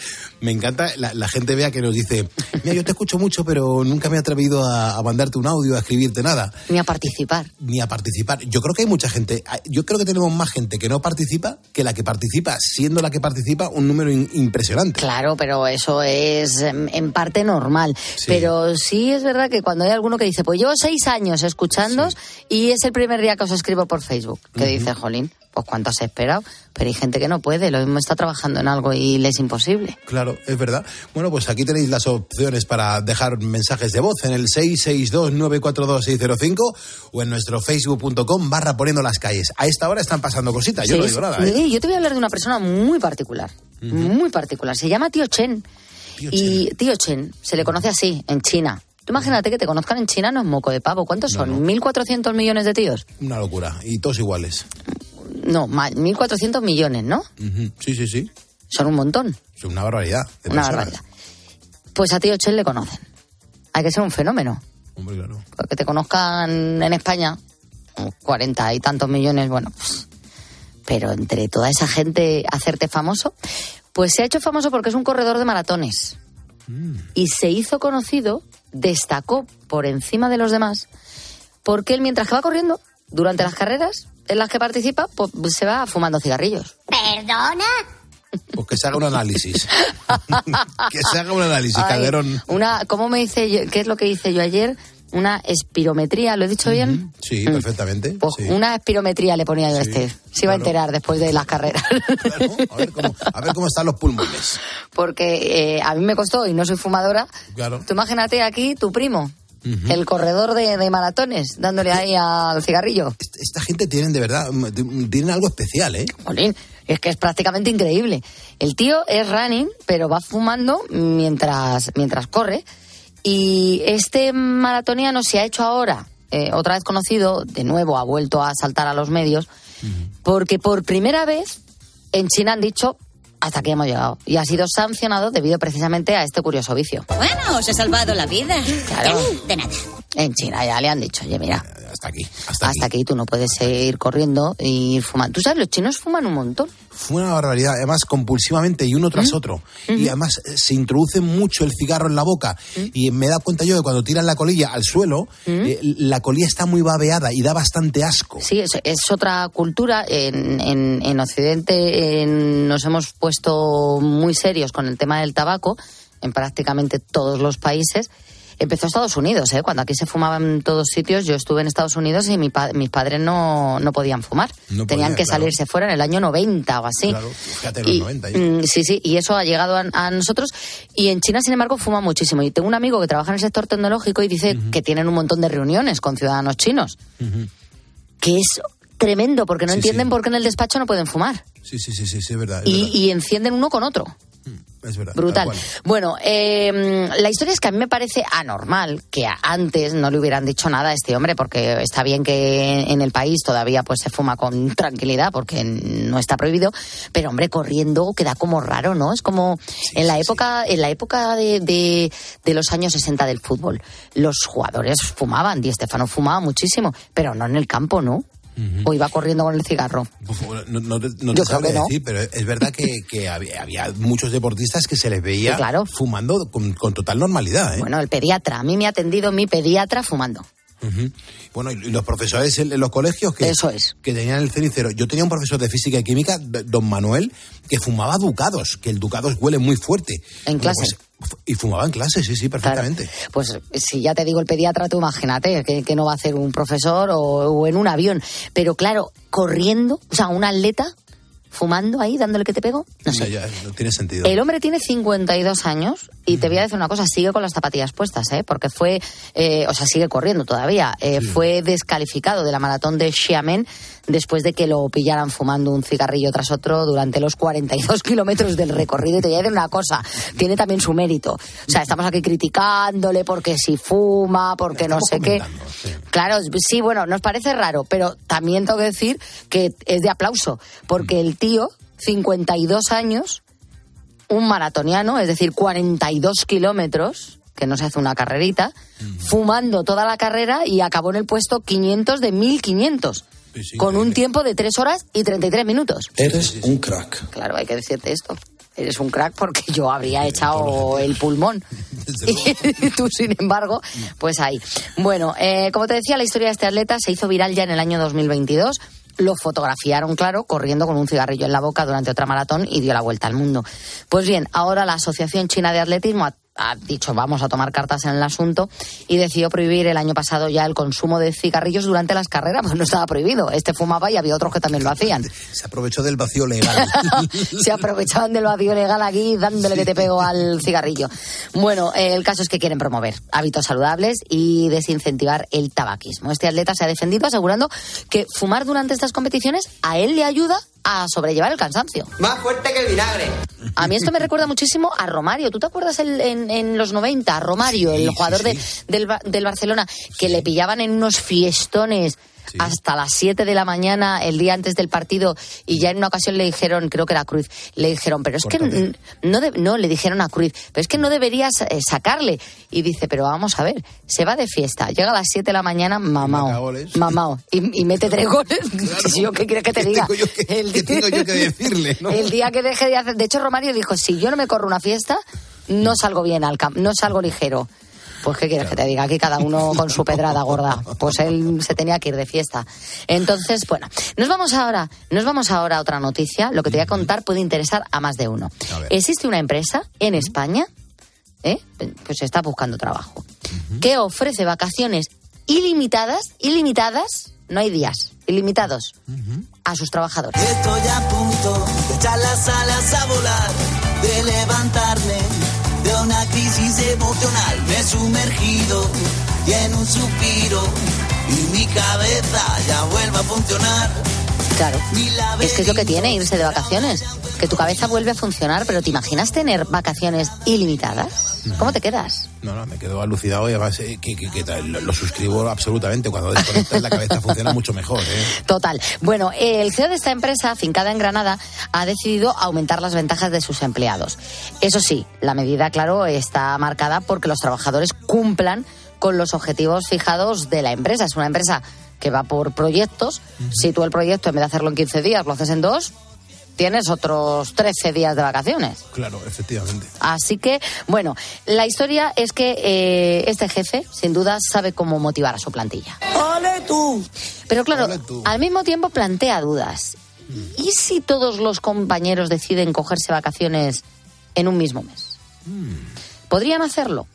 Me encanta la, la gente vea que nos dice, mira, yo te escucho mucho, pero nunca me he atrevido a, a mandarte un audio, a escribirte nada. Ni a participar. Ni a participar. Yo creo que hay mucha gente, yo creo que tenemos más gente que no participa que la que participa, siendo la que participa un número in- impresionante. Claro, pero eso es en parte normal. Pero sí es verdad que cuando hay alguno que dice, pues llevo seis años escuchando y es el primer día que os escribo por Facebook, que dice, Jolín, pues cuánto has esperado. Pero hay gente que no puede, lo mismo está trabajando en algo y le es imposible. Claro, es verdad. Bueno, pues aquí tenéis las opciones para dejar mensajes de voz en el 662-942-605 o en nuestro facebook.com barra poniendo las calles. A esta hora están pasando cositas, yo Sí, no digo nada. ¿eh? Yo te voy a hablar de una persona muy particular, muy particular. Se llama Tío Chen. y Tío Chen se le conoce así en China. Tú imagínate que te conozcan en China no es moco de pavo. ¿Cuántos son? ¿1.400 millones de tíos? Una locura. Y todos iguales. No, ma- 1.400 millones, ¿no? Sí, sí, sí. Son un montón. Es una barbaridad. de Una personas. barbaridad. Pues a Tío Chen le conocen. Hay que ser un fenómeno. Hombre, claro. Porque te conozcan en España, como 40 y tantos millones, bueno, pues, pero entre toda esa gente hacerte famoso, pues se ha hecho famoso porque es un corredor de maratones. Y se hizo conocido, destacó por encima de los demás, porque él mientras que va corriendo, durante las carreras en las que participa, pues se va fumando cigarrillos. ¿Perdona? Pues que se haga un análisis. (laughs) que se haga un análisis, Ay, Calderón. Una, ¿cómo me hice yo? ¿Qué es lo que hice yo ayer? Una espirometría, ¿lo he dicho bien? Sí, perfectamente. Pues sí. una espirometría le ponía yo a este. Se iba a enterar después de las carreras. A ver cómo están los pulmones. Porque eh, a mí me costó y no soy fumadora. Claro. Tú imagínate aquí tu primo, el corredor de, de maratones, dándole ahí al cigarrillo. Esta gente tienen de verdad, mm, tienen algo especial, ¿eh? Jolín, es que es prácticamente increíble. El tío es running, pero va fumando mientras, mientras corre. Y este maratoniano se ha hecho ahora, eh, otra vez conocido, de nuevo ha vuelto a saltar a los medios, porque por primera vez en China han dicho hasta aquí hemos llegado. Y ha sido sancionado debido precisamente a este curioso vicio. Bueno, os he salvado la vida. Claro. De nada. En China ya le han dicho, oye, mira, hasta aquí, hasta, aquí. tú no puedes ir corriendo y fumando. Tú sabes, los chinos fuman un montón. Fue una barbaridad, además compulsivamente y uno tras otro. Y además eh, se introduce mucho el cigarro en la boca. Y me he dado cuenta yo de cuando tiran la colilla al suelo, eh, la colilla está muy babeada y da bastante asco. Sí, es, es otra cultura. En, en- en Occidente en- nos hemos puesto muy serios con el tema del tabaco, en prácticamente todos los países. Empezó Estados Unidos, ¿eh? cuando aquí se fumaba en todos sitios. Yo estuve en Estados Unidos y mi pa- mis padres no, no podían fumar. No Tenían que claro. salirse fuera en el año 90 o así. Claro, fíjate, los Y, 90. ya. mm, sí, sí, y eso ha llegado a, a nosotros. Y en China, sin embargo, fuma muchísimo. Y tengo un amigo que trabaja en el sector tecnológico y dice que tienen un montón de reuniones con ciudadanos chinos. Que es tremendo, porque no Sí, entienden sí. por qué en el despacho no pueden fumar. Sí, sí, sí, sí, sí, es verdad. Es Y, verdad, y encienden uno con otro. Es verdad, Brutal. Bueno, eh, la historia es que a mí me parece anormal que antes no le hubieran dicho nada a este hombre, porque está bien que en el país todavía pues se fuma con (laughs) tranquilidad, porque no está prohibido, pero hombre, corriendo queda como raro, ¿no? Es como en la época, en la época de, de- de los años 60 del fútbol, los jugadores fumaban, Di Stefano fumaba muchísimo, pero no en el campo, ¿no? O iba corriendo con el cigarro. No, no te, no Yo te creo sabría que no. decir, pero es verdad que, que había, había muchos deportistas que se les veía Sí, claro. fumando con, con total normalidad. ¿eh? Bueno, el pediatra, a mí me ha atendido mi pediatra fumando. Bueno, y los profesores en los colegios que, Eso es. que tenían el cenicero. Yo tenía un profesor de física y química, don Manuel, que fumaba ducados, que el ducados huele muy fuerte. En Bueno, clase. pues, y fumaba en clase, sí, sí, perfectamente. Pues si ya te digo el pediatra, tú imagínate que, que no va a hacer un profesor o, o en un avión. Pero claro, corriendo, o sea, un atleta fumando ahí, dándole que te pego. O sea, ya no tiene sentido. El hombre tiene 52 años y te voy a decir una cosa, sigue con las zapatillas puestas, ¿eh? porque fue, eh, o sea, sigue corriendo todavía. Eh, Fue descalificado de la maratón de Xiamen después de que lo pillaran fumando un cigarrillo tras otro durante los 42 (laughs) kilómetros del recorrido. Y te voy a decir una cosa, tiene también su mérito. O sea, estamos aquí criticándole porque si fuma, porque no sé qué. Claro, sí, bueno, nos parece raro, pero también tengo que decir que es de aplauso, porque el tío, 52 años, un maratoniano, es decir, 42 kilómetros, que no se hace una carrerita, fumando toda la carrera y acabó en el puesto 500 de 1500, con un tiempo de 3 horas y 33 minutos. Eres un crack. Claro, hay que decirte esto. Eres un crack porque yo habría echado (laughs) el pulmón. (laughs) Y tú, sin embargo, pues ahí. Bueno, eh, como te decía, la historia de este atleta se hizo viral ya en el año 2022. Lo fotografiaron, claro, corriendo con un cigarrillo en la boca durante otra maratón y dio la vuelta al mundo. Pues bien, ahora la Asociación China de Atletismo ha, dicho vamos a tomar cartas en el asunto y decidió prohibir el año pasado ya el consumo de cigarrillos durante las carreras, pues no estaba prohibido. Este fumaba y había otros que también lo hacían. Se aprovechó del vacío legal. (laughs) se aprovechaban del vacío legal aquí dándole que te pego al cigarrillo. Bueno, eh, el caso es que quieren promover hábitos saludables y desincentivar el tabaquismo. Este atleta se ha defendido asegurando que fumar durante estas competiciones a él le ayuda a sobrellevar el cansancio. Más fuerte que el vinagre. A mí esto me recuerda muchísimo a Romario. ¿Tú te acuerdas el- en, en los 90? A Romario, el jugador de- del Barcelona, que le pillaban en unos fiestones hasta las 7 de la mañana el día antes del partido y ya en una ocasión le dijeron, creo que era Cruz, le dijeron, pero es que no, de- no, le dijeron a Cruz, pero es que no deberías eh, sacarle. Y dice, pero vamos a ver, se va de fiesta, llega a las 7 de la mañana, mamao, mamao, y, y mete tres (laughs) goles. (laughs) Yo qué quieres que te diga? el, ¿Qué tengo yo que decirle? no? (laughs) el día que deje de hacer. De hecho, Romario dijo: si yo no me corro una fiesta, no salgo bien al campo, no salgo ligero. Pues, ¿qué quieres que te diga? Aquí cada uno con su pedrada gorda. Pues él se tenía que ir de fiesta. Entonces, bueno, nos vamos ahora, nos vamos ahora a otra noticia. Lo que te voy a contar puede interesar a más de uno. Existe una empresa en España, ¿eh? pues está buscando trabajo, que ofrece vacaciones ilimitadas, ilimitadas, no hay días, ilimitados, a sus trabajadores. Estoy a punto de echar las alas a volar, de levantarme una crisis emocional. Me he sumergido y en un suspiro y mi cabeza ya vuelve a funcionar. Claro. Es que es lo que tiene irse de vacaciones. Que tu cabeza vuelve a funcionar, pero ¿te imaginas tener vacaciones ilimitadas? ¿Cómo te quedas? No, no, me quedo alucinado y además eh, que, que- que lo, lo suscribo absolutamente. Cuando desconectas la cabeza funciona mucho mejor. ¿eh? Total. Bueno, el CEO de esta empresa, afincada en Granada, ha decidido aumentar las ventajas de sus empleados. Eso sí, la medida, claro, está marcada porque los trabajadores cumplan con los objetivos fijados de la empresa. Es una empresa que va por proyectos. Si tú el proyecto, en vez de hacerlo en 15 días, lo haces en dos, tienes otros 13 días de vacaciones. Claro, efectivamente. Así que, bueno, la historia es que eh, este jefe, sin duda, sabe cómo motivar a su plantilla. ¡Ole tú! Pero claro, al mismo tiempo plantea dudas. ¿Y si todos los compañeros deciden cogerse vacaciones en un mismo mes? ¿Podrían hacerlo?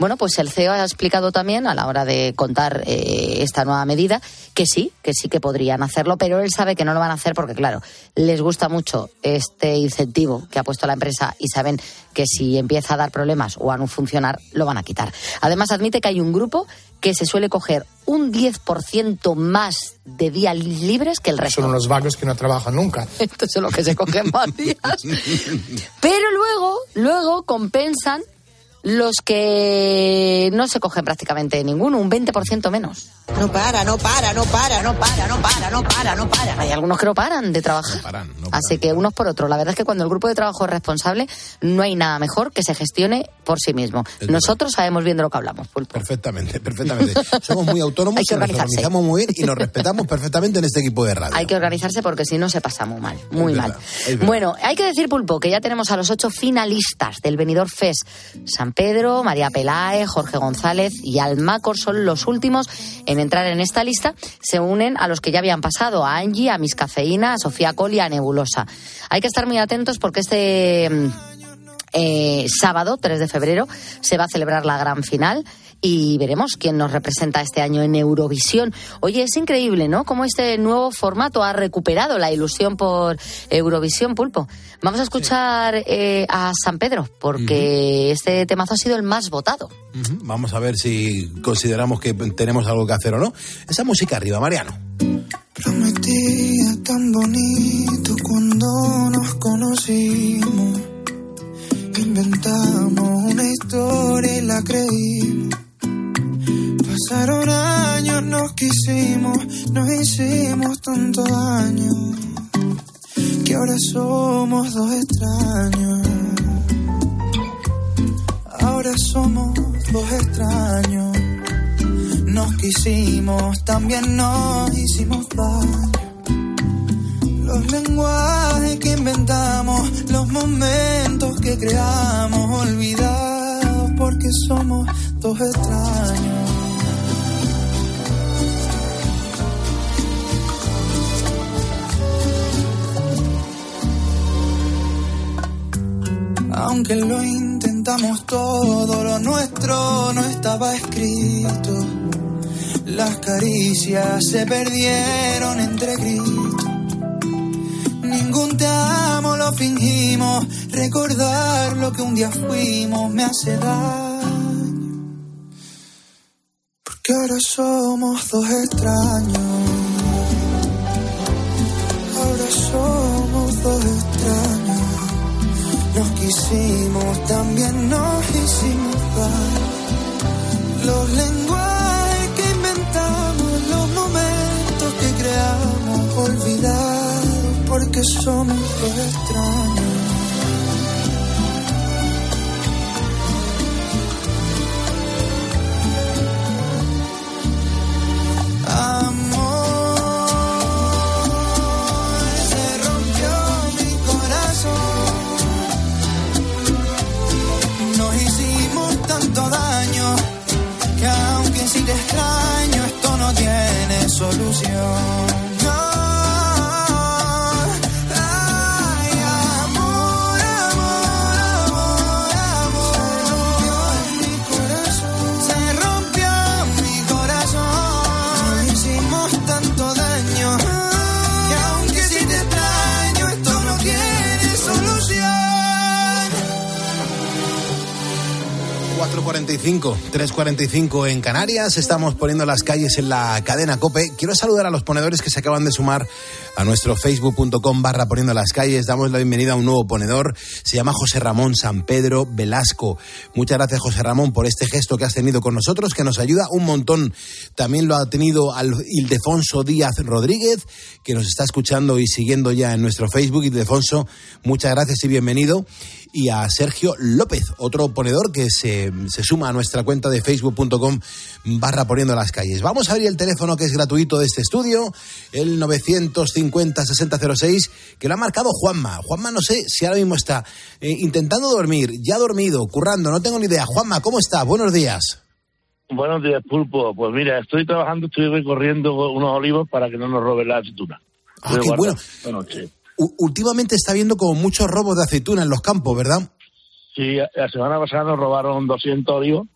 Bueno, pues el CEO ha explicado también a la hora de contar eh, esta nueva medida que sí, que sí que podrían hacerlo, pero él sabe que no lo van a hacer porque, claro, les gusta mucho este incentivo que ha puesto la empresa y saben que si empieza a dar problemas o a no funcionar, lo van a quitar. Además, admite que hay un grupo que se suele coger un 10% más de días libres que el resto. Son unos vagos que no trabajan nunca. (laughs) Estos son los que se cogen más días. (laughs) Pero luego, luego compensan los que no se cogen prácticamente ninguno, un 20% menos. No para, no para, no para, no para, no para, no para, no para. Hay algunos que no paran de trabajar. Así que unos por otros. La verdad es que cuando el grupo de trabajo es responsable, no hay nada mejor que se gestione por sí mismo. Nosotros sabemos bien de lo que hablamos. Pulpo. Perfectamente, perfectamente. (laughs) Somos muy autónomos, Hay que nos organizarse. organizamos muy bien y nos respetamos perfectamente en este equipo de radio. Hay que organizarse porque si no se pasa muy mal, muy mal. Bueno, hay que decir, Pulpo, que ya tenemos a los ocho finalistas del Benidorm Fest. San Pedro, María Pelae, Jorge González y Almacor son los últimos en entrar en esta lista. Se unen a los que ya habían pasado, a Angie, a Miss Cafeína, a Sofía Coli, a Nebulosa. Hay que estar muy atentos porque este... mm, eh, sábado, 3 de febrero, se va a celebrar la gran final y veremos quién nos representa este año en Eurovisión. Oye, es increíble, ¿no? Cómo este nuevo formato ha recuperado la ilusión por Eurovisión, Pulpo. Vamos a escuchar eh, a San Pedro, porque este temazo ha sido el más votado. Vamos a ver si consideramos que tenemos algo que hacer o no. Esa música arriba, Mariano. Prometía tan bonito cuando nos conocimos. Inventamos una historia y la creímos. Pasaron años, nos quisimos, nos hicimos tanto daño. Que ahora somos dos extraños. Ahora somos dos extraños. Nos quisimos, también nos hicimos daño. Los lenguajes que inventamos, los momentos que creamos, olvidados porque somos dos extraños. Aunque lo intentamos todo, lo nuestro no estaba escrito. Las caricias se perdieron entre gritos. Ningún te amo lo fingimos. Recordar lo que un día fuimos me hace daño. Porque ahora somos dos extraños. Quisimos, también nos hicimos dar. Los lenguajes que inventamos, los momentos que creamos, olvidados porque somos extraños. 4.45, 3.45 en Canarias. Estamos poniendo las calles en la cadena Cope. Quiero saludar a los ponedores que se acaban de sumar a nuestro facebook.com barra poniendo las calles. Damos la bienvenida a un nuevo ponedor. Se llama José Ramón San Pedro Velasco. Muchas gracias, José Ramón, por este gesto que has tenido con nosotros, que nos ayuda un montón. También lo ha tenido al Ildefonso Díaz Rodríguez, que nos está escuchando y siguiendo ya en nuestro Facebook. Ildefonso, muchas gracias y bienvenido y a Sergio López, otro ponedor que se, se suma a nuestra cuenta de facebook.com barra poniendo las calles. Vamos a abrir el teléfono que es gratuito de este estudio, el 950-6006, que lo ha marcado Juanma. Juanma no sé si ahora mismo está eh, intentando dormir, ya dormido, currando, no tengo ni idea. Juanma, ¿cómo está? Buenos días. Buenos días, Pulpo. Pues mira, estoy trabajando, estoy recorriendo unos olivos para que no nos roben la aceituna. Ah, qué bueno. Últimamente está habiendo como muchos robos de aceituna en los campos, ¿verdad? Sí, la semana pasada nos robaron 200 olivos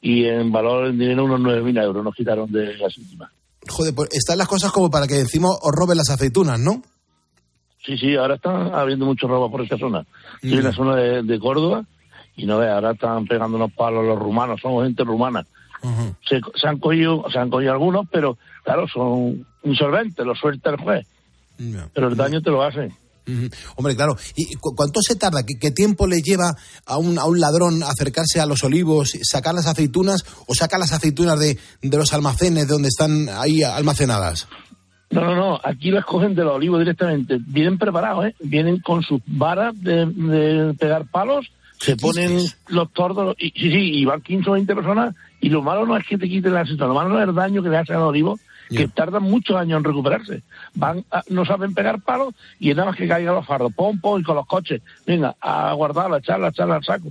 y en valor en dinero unos 9.000 euros nos quitaron de la aceituna. Joder, pues están las cosas como para que encima os roben las aceitunas, ¿no? Sí, sí, ahora están habiendo muchos robos por esta zona. Estoy en la zona de, de Córdoba y no veas, ahora están pegando unos palos los rumanos, somos gente rumana. Se, se han cogido, se han cogido algunos, pero claro, son insolventes, los suelta el juez. Pero el daño te lo hacen. Hombre, claro. ¿Y cu- cuánto se tarda? ¿Qué, qué tiempo le lleva a un, a un ladrón acercarse a los olivos, sacar las aceitunas o sacar las aceitunas de, de los almacenes de donde están ahí almacenadas? No, no, no, aquí las cogen de los olivos directamente. Vienen preparados, ¿eh? Vienen con sus varas de, de pegar palos, se ponen los tordos, y, sí, sí, y van 15 o 20 personas, y lo malo no es que te quiten la aceituna, lo malo no es el daño que le hacen al olivo, que tardan muchos años en recuperarse. Van, a- no saben pegar palos, y nada más que caigan los fardos, pom, pom, y con los coches, venga, a guardarla, a echarla, a echarla al saco.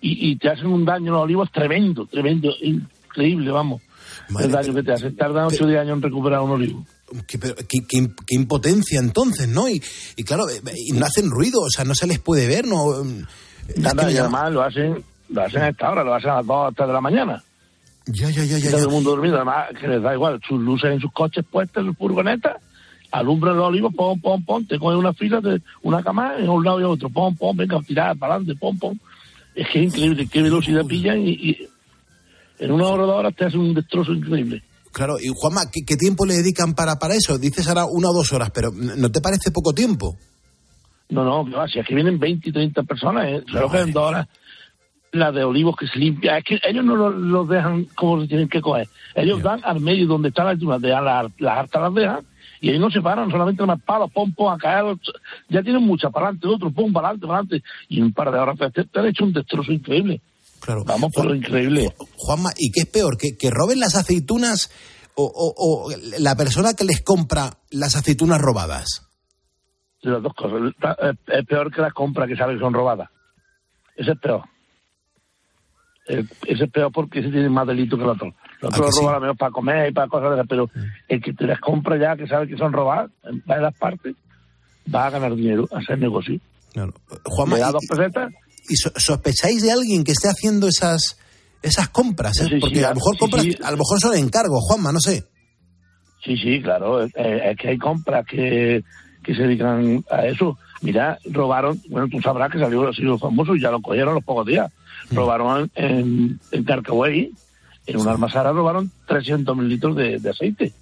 Y, y te hacen un daño en los olivos tremendo, tremendo, increíble, vamos. el daño que te hace. Tardan 8 o 10 años en recuperar un olivo. Qué, qué- qué- qué impotencia entonces, ¿no? Y, y claro, eh, y no hacen ruido, o sea, no se les puede ver, ¿no? Mm, Nada, y además lo hacen, lo hacen a esta hora, lo hacen a las 2 o 3 de la mañana. Ya, ya, ya, ya. todo el mundo dormido, además que les da igual, sus luces en sus coches puestas, en furgonetas, alumbran los olivos, pom, pom, pom, te cogen una fila de una cama en un lado y otro, pom, pom, venga, tirar para adelante, pom, pom. Es que es increíble, qué velocidad pillan y, y en una hora o dos horas te hacen un destrozo increíble. Claro, y Juanma, ¿qué, qué tiempo le dedican para, para eso? Dices ahora una o dos horas, pero ¿no te parece poco tiempo? No, no, que si es que vienen 20 y 30 personas, ¿eh? se lo en dos horas. La de olivos que se limpia, es que ellos no los, dejan como se tienen que coger. Ellos dan al medio donde está la altura, dejan las, las hartas las dejan y ahí no se paran, solamente más palos, pom, pom, a caer. Ya tienen muchas para adelante, otro, pum, para adelante, para adelante. Y un par de horas te, te han hecho un destrozo increíble. Claro. Vamos por lo increíble. Juanma, ¿y qué es peor? ¿Que, que roben las aceitunas o, o- o la persona que les compra las aceitunas robadas? Las dos cosas. Es, es peor que las compras que saben que son robadas. Ese es peor. Eh, ese es peor porque ese tiene más delito que el otro. El otro lo roba a lo mejor para comer y para cosas de esas, pero el que te las compra ya, que sabe que son robadas, en varias partes, va a ganar dinero, a hacer negocio. Juanma, Le da dos pesetas, ¿Y so- sospecháis de alguien que esté haciendo esas esas compras? eh? Sí, sí, Porque sí, a lo mejor sí, compras, sí. a lo mejor son encargos, Juanma, no sé. Sí, sí, claro. Es, es que hay compras que, que se dedican a eso. Mira, robaron, bueno, tú sabrás que salió, ha sido famoso y ya lo cogieron los pocos días. Robaron en, en Carcahuey, en una almazara robaron 300 mil litros de, de aceite.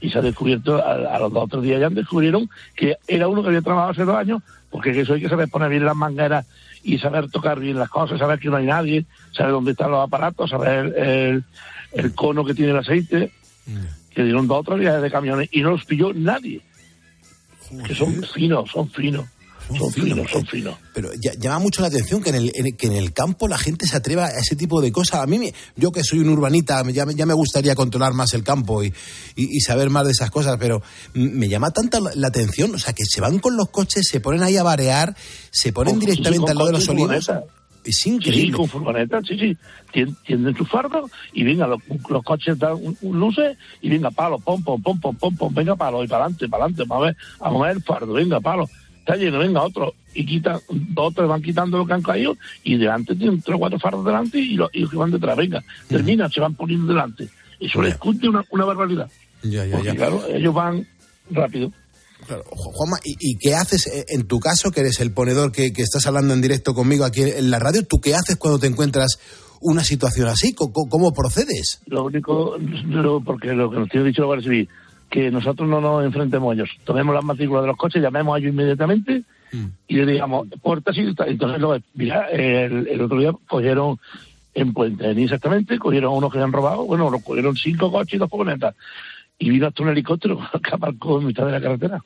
Y se ha descubierto, a, a los dos o tres días ya descubrieron que era uno que había trabajado hace dos años, porque que eso hay que saber poner bien las mangueras y saber tocar bien las cosas, saber que no hay nadie, saber dónde están los aparatos, saber el, el cono que tiene el aceite, que dieron dos o tres viajes de camiones y no los pilló nadie. Que son finos, son finos. Son finos, son finos. Pero ya- llama mucho la atención que en, el, en- que en el campo la gente se atreva a ese tipo de cosas. A mí, yo que soy un urbanita, ya, me- ya me gustaría controlar más el campo y, y- y saber más de esas cosas, pero me llama tanta la, la atención, o sea, que se van con los coches, se ponen ahí a barear, se ponen Con- directamente sí, al lado de los olivos. Es Sí, sí, increíble. con furgonetas, sí, sí. Tien- Tienden sus fardos y venga, los, los coches dan un- un luces y venga, palo, pom, pom, pom, pom, pom, pom, venga, palo, y para adelante, para adelante, a ver, a mover el fardo, venga, palo. Está lleno, venga, otro. Y quitan, dos, tres van quitando lo que han caído y delante tienen tres o cuatro fardos delante y los, que van detrás, venga, terminan, se van poniendo delante. Eso les cunde una, una barbaridad. Ya, ya, Porque, ya. claro, ellos van rápido. Claro, Ju- Juanma, ¿y, y qué haces eh, en tu caso, que eres el ponedor que, que estás hablando en directo conmigo aquí en la radio? ¿Tú qué haces cuando te encuentras una situación así? ¿Cómo, cómo procedes? Lo único, lo- porque lo que nos tiene dicho la Guardia Civil, que nosotros no nos enfrentemos a ellos. Tomemos las matrículas de los coches, llamemos a ellos inmediatamente y le digamos, así, está. entonces lo, mira, el, el otro día cogieron en Puente exactamente, cogieron a unos que habían robado, bueno, los cogieron cinco coches y dos furgonetas. Y vino hasta un helicóptero (laughs) que aparcó en mitad de la carretera.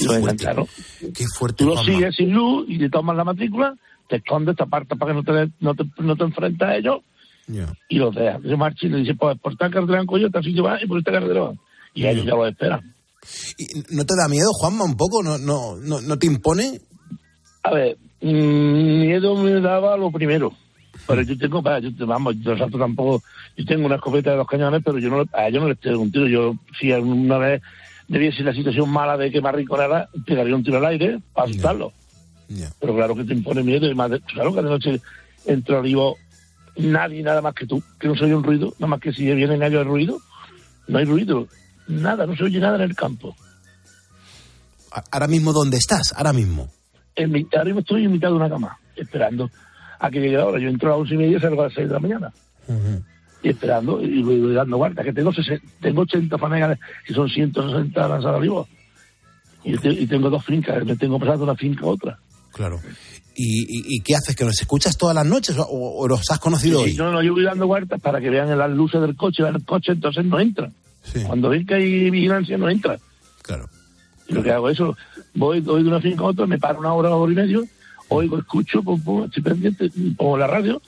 y lo engancharon. Qué fuerte, Tú lo sigues sin luz y te tomas la matrícula, te escondes, te apartas para que no te, no te, no te enfrentas a ellos Ya. y los dejas. Se marcha y le dice, pues por esta carretera Coyote, así que va y por esta carretera van. Y ellos ya lo esperan. ¿Y ¿No te da miedo, Juanma, un poco? ¿No, no, no, no te impone? A ver, mm, miedo me daba lo primero. Pero yo tengo, va, yo, te- vamos, yo salto tampoco, yo tengo una escopeta de dos cañones, pero yo no, le- a ellos no les pego un tiro. Yo, si alguna vez debiese la situación mala de que me arrinconara, pegaría un tiro al aire para asustarlo. Pero claro que te impone miedo, y más de- claro que de noche entro vivo nadie, nada más que tú, que no se oye un ruido, nada más que si vienen ellos el ruido, no hay ruido, nada, no se oye nada en el campo. Ahora mismo, ¿dónde estás? Ahora mismo. En mi, ahora mismo estoy en mitad de una cama, esperando a que llegue la hora. Yo entro a las once y media y salgo a las seis de la mañana. Y esperando y voy, voy dando vueltas, que tengo, 60 tengo 80 fanegas, que son 160 lanzadas vivos. Y, te- y tengo dos fincas, me tengo pasando una finca a otra. Claro. ¿Y, y, y qué haces? ¿Que nos escuchas todas las noches o, o los has conocido Sí, hoy? no, no, yo voy dando vueltas para que vean las luces del coche, vean el coche, entonces no entran. Cuando ven que hay vigilancia, no entran. Claro. Y lo que hago es eso, voy, voy de una finca a otra, me paro una hora, hora y medio, oigo, escucho, pum, pum, estoy pendiente, pongo la radio,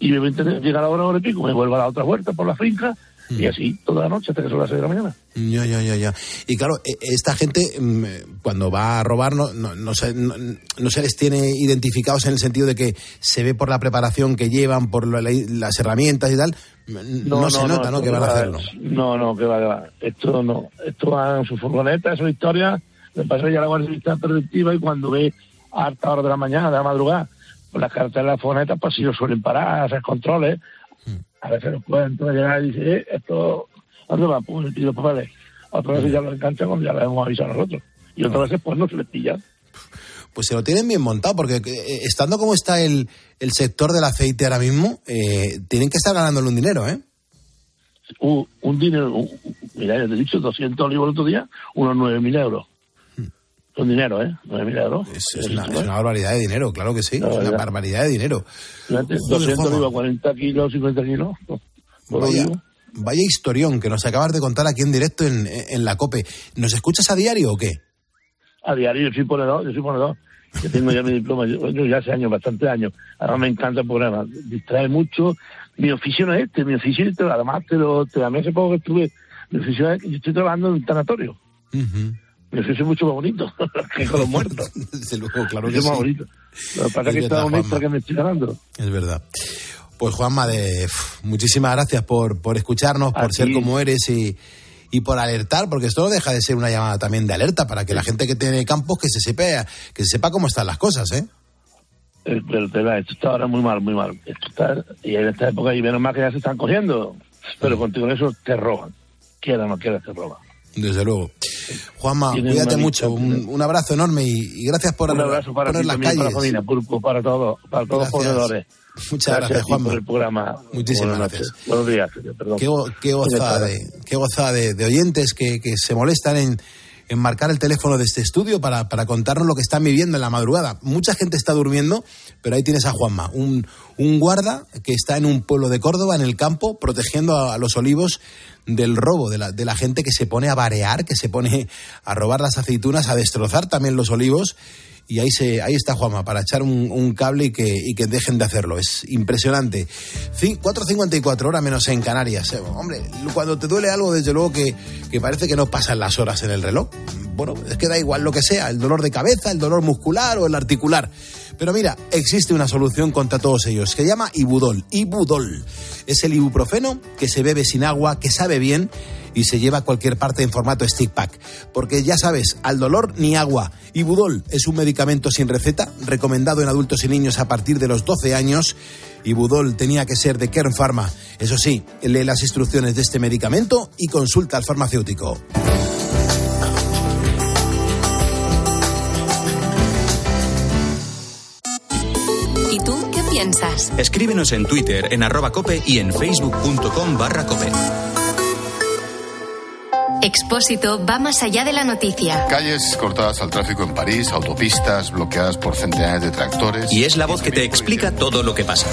y me llega la hora, hora y pico, me vuelvo a la otra vuelta por la finca, y así toda la noche hasta que son las seis de la mañana. Ya, ya, ya, ya. Y claro, e- esta gente mm, cuando va a robar no, no, no se, no, no se les tiene identificados en el sentido de que se ve por la preparación que llevan, por la- las herramientas y tal. No, se nota, ¿no? Que van a hacerlo. No, no, que va, que va. Esto no. Esto va en su furgoneta, es una historia. Me pasa ya la Guardia Civil está preventiva y cuando ve a alta hora de la mañana, de la madrugada, por las carreteras de la furgoneta, pues lo suelen parar, hacer controles. A veces los pueden llegar y decir, eh, esto, ¿dónde va? Pum, y los papeles. Otras veces ya los enganchan cuando ya les hemos avisado nosotros. Y otras veces, pues no se les pilla. Pues se lo tienen bien montado, porque eh, estando como está el, el sector del aceite ahora mismo, eh, tienen que estar ganándole un dinero, ¿eh? Un, un dinero, un- mira, ya te he dicho, 200 olivos el otro día, unos 9.000 euros. Son dinero, ¿eh? 9.000 euros. Es, es una, es una barbaridad de dinero, claro que sí. No, es una barbaridad de dinero. Fíjate, Joder, 200 Juanma. olivos, 40 kilos, 50 kilos. (laughs) Por Vaya, vaya historión que nos acabas de contar aquí en directo en, en la COPE. ¿Nos escuchas a diario o qué? A diario, yo soy ponedor, yo soy ponedor. Yo tengo ya mi diploma, yo, yo ya hace años, bastantes años. Ahora me encanta el programa, distrae mucho. Mi oficio no es este, mi oficio es este, además te lo, te, a mí hace poco que estuve, mi oficio es que yo estoy trabajando en un tanatorio. Mi oficio es mucho más bonito (laughs) que con los muertos. (laughs) Desde luego, claro que es más bonito. Lo que pasa es que Es está que me estoy ganando. Es verdad. Pues Juanma, de, muchísimas gracias por, por escucharnos, A por ser como eres y, y por alertar, porque esto no deja de ser una llamada también de alerta para que la gente que tiene campos que se sepa, que se sepa cómo están las cosas, ¿eh? Eh, Pero te va, esto está ahora muy mal, muy mal. Esto está, y en esta época, y menos mal que ya se están cogiendo. Pero contigo eso te roban. Quiera o no quiera, te roban. Desde luego. Juanma, cuídate mucho, un, un abrazo enorme y, y gracias por Un abrazo para poner ti las para calles. Pulpo, para todos, para todos los Gracias. Muchas gracias, Juanma. por el programa. Muchísimas Buenas gracias. noches. Buenos días, perdón. Qué, qué gozada de, qué gozada de, de oyentes que, que se molestan en, en marcar el teléfono de este estudio para, para contarnos lo que están viviendo en la madrugada. Mucha gente está durmiendo, pero ahí tienes a Juanma, un, un guarda que está en un pueblo de Córdoba, en el campo, protegiendo a, a los olivos del robo, de la, de la gente que se pone a barear, que se pone a robar las aceitunas, a destrozar también los olivos. Y ahí, se, ahí está Juanma para echar un, cable y que, y que dejen de hacerlo. Es impresionante. Cin- 4.54 horas menos en Canarias. Eh, Hombre, cuando te duele algo, desde luego que, que parece que no pasan las horas en el reloj. Bueno, es que da igual lo que sea, el dolor de cabeza, el dolor muscular o el articular. Pero mira, existe una solución contra todos ellos, que se llama Ibudol. Ibudol es el ibuprofeno que se bebe sin agua, que sabe bien y se lleva a cualquier parte en formato stick pack. Porque ya sabes, al dolor ni agua. Ibudol es un medicamento sin receta, recomendado en adultos y niños a partir de los 12 años. Ibudol tenía que ser de Kern Pharma. Eso sí, lee las instrucciones de este medicamento y consulta al farmacéutico. ¿Y tú qué piensas? Escríbenos en Twitter, en arroba cope y en facebook.com barra cope. Expósito va más allá de la noticia. Calles cortadas al tráfico en París, autopistas bloqueadas por centenares de tractores. Y es la voz que te explica todo lo que pasa.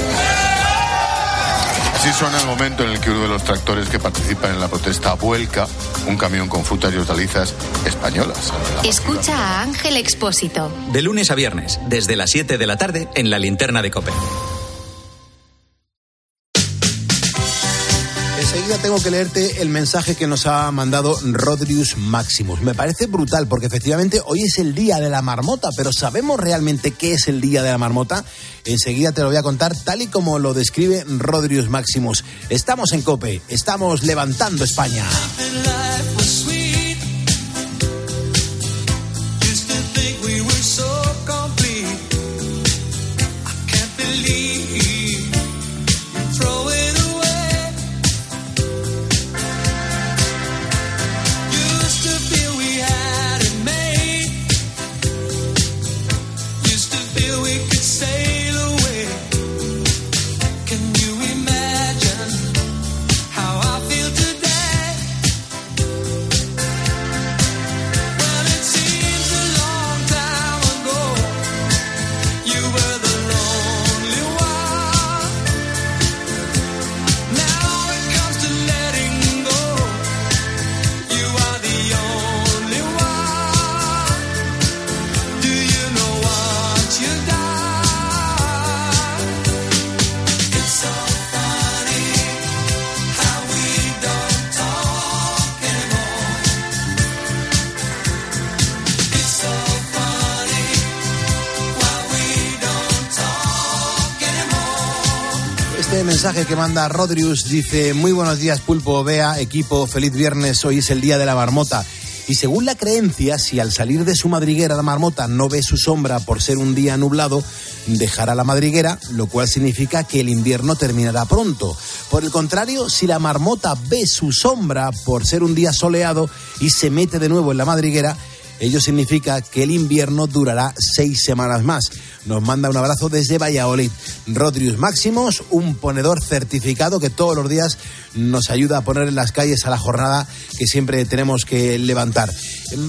Así suena el momento en el que uno de los tractores que participan en la protesta vuelca un camión con frutas y hortalizas españolas. Escucha a Ángel Expósito. De lunes a viernes, desde las 7 de la tarde, en la linterna de cope. Tengo que leerte el mensaje que nos ha mandado Rodrius Maximus. Me parece brutal porque efectivamente hoy es el día de la marmota, pero ¿sabemos realmente qué es el día de la marmota? Enseguida te lo voy a contar tal y como lo describe Rodrius Maximus. Estamos en Cope, estamos levantando España. life mensaje que manda Rodrius dice, muy buenos días Pulpo, Bea, equipo, feliz viernes, hoy es el día de la marmota. Y según la creencia, si al salir de su madriguera la marmota no ve su sombra por ser un día nublado, dejará la madriguera, lo cual significa que el invierno terminará pronto. Por el contrario, si la marmota ve su sombra por ser un día soleado y se mete de nuevo en la madriguera, ello significa que el invierno durará seis semanas más. Nos manda un abrazo desde Valladolid. Rodrius Máximos, un ponedor certificado que todos los días nos ayuda a poner en las calles a la jornada que siempre tenemos que levantar.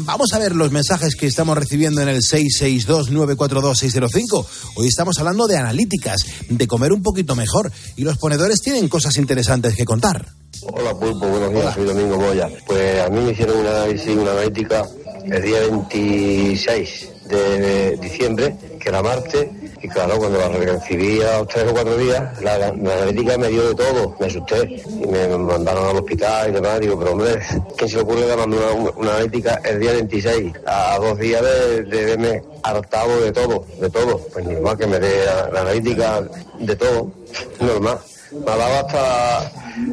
Vamos a ver los mensajes que estamos recibiendo en el 662-942-605. Hoy estamos hablando de analíticas, de comer un poquito mejor y los ponedores tienen cosas interesantes que contar. Hola Pulpo, buenos días, soy Domingo Moya. Pues a mí me hicieron una análisis, una analítica el día 26 de diciembre, que era martes, y claro, cuando la recibí los tres o cuatro días, la, analítica me dio de todo, me asusté, y me mandaron al hospital y demás, digo, pero hombre, ¿quién se le ocurre una, una- una analítica el día 26, a dos días de, de verme hartado de todo, de todo? Pues normal que me dé la, la analítica de todo, normal. Me ha dado hasta,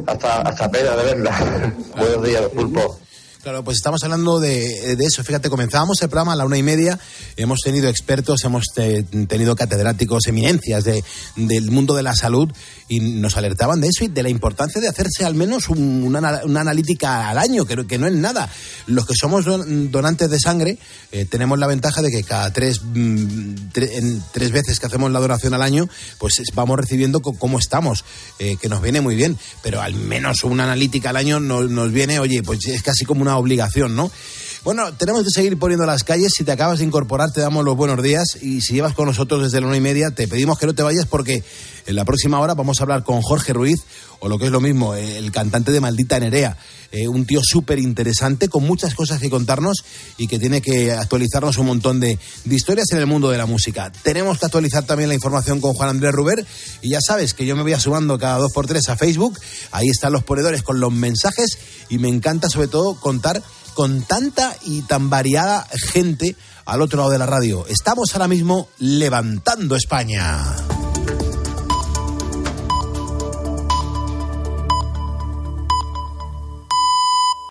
hasta, hasta pena de verla. (laughs) Buenos días, Pulpo. Claro, pues estamos hablando de, de eso. Fíjate, comenzábamos el programa a la una y media. Hemos tenido expertos, hemos te- tenido catedráticos, eminencias de, del mundo de la salud y nos alertaban de eso y de la importancia de hacerse al menos un- una, una analítica al año, que, que no es nada. Los que somos don- donantes de sangre eh, tenemos la ventaja de que cada tres, mm, tres veces que hacemos la donación al año, pues es- vamos recibiendo cómo estamos, eh, que nos viene muy bien. Pero al menos una analítica al año nos, nos viene, oye, pues es casi como una obligación, ¿no? Bueno, tenemos que seguir poniendo las calles. Si te acabas de incorporar, te damos los buenos días. Y si llevas con nosotros desde la una y media, te pedimos que no te vayas porque en la próxima hora vamos a hablar con Jorge Ruiz, o lo que es lo mismo, el cantante de Maldita Nerea. Eh, un tío súper interesante, con muchas cosas que contarnos y que tiene que actualizarnos un montón de, de historias en el mundo de la música. Tenemos que actualizar también la información con Juan Andrés Ruber. Y ya sabes que yo me voy sumando cada dos por tres a Facebook. Ahí están los ponedores con los mensajes. Y me encanta sobre todo contar con tanta y tan variada gente al otro lado de la radio. Estamos ahora mismo levantando España.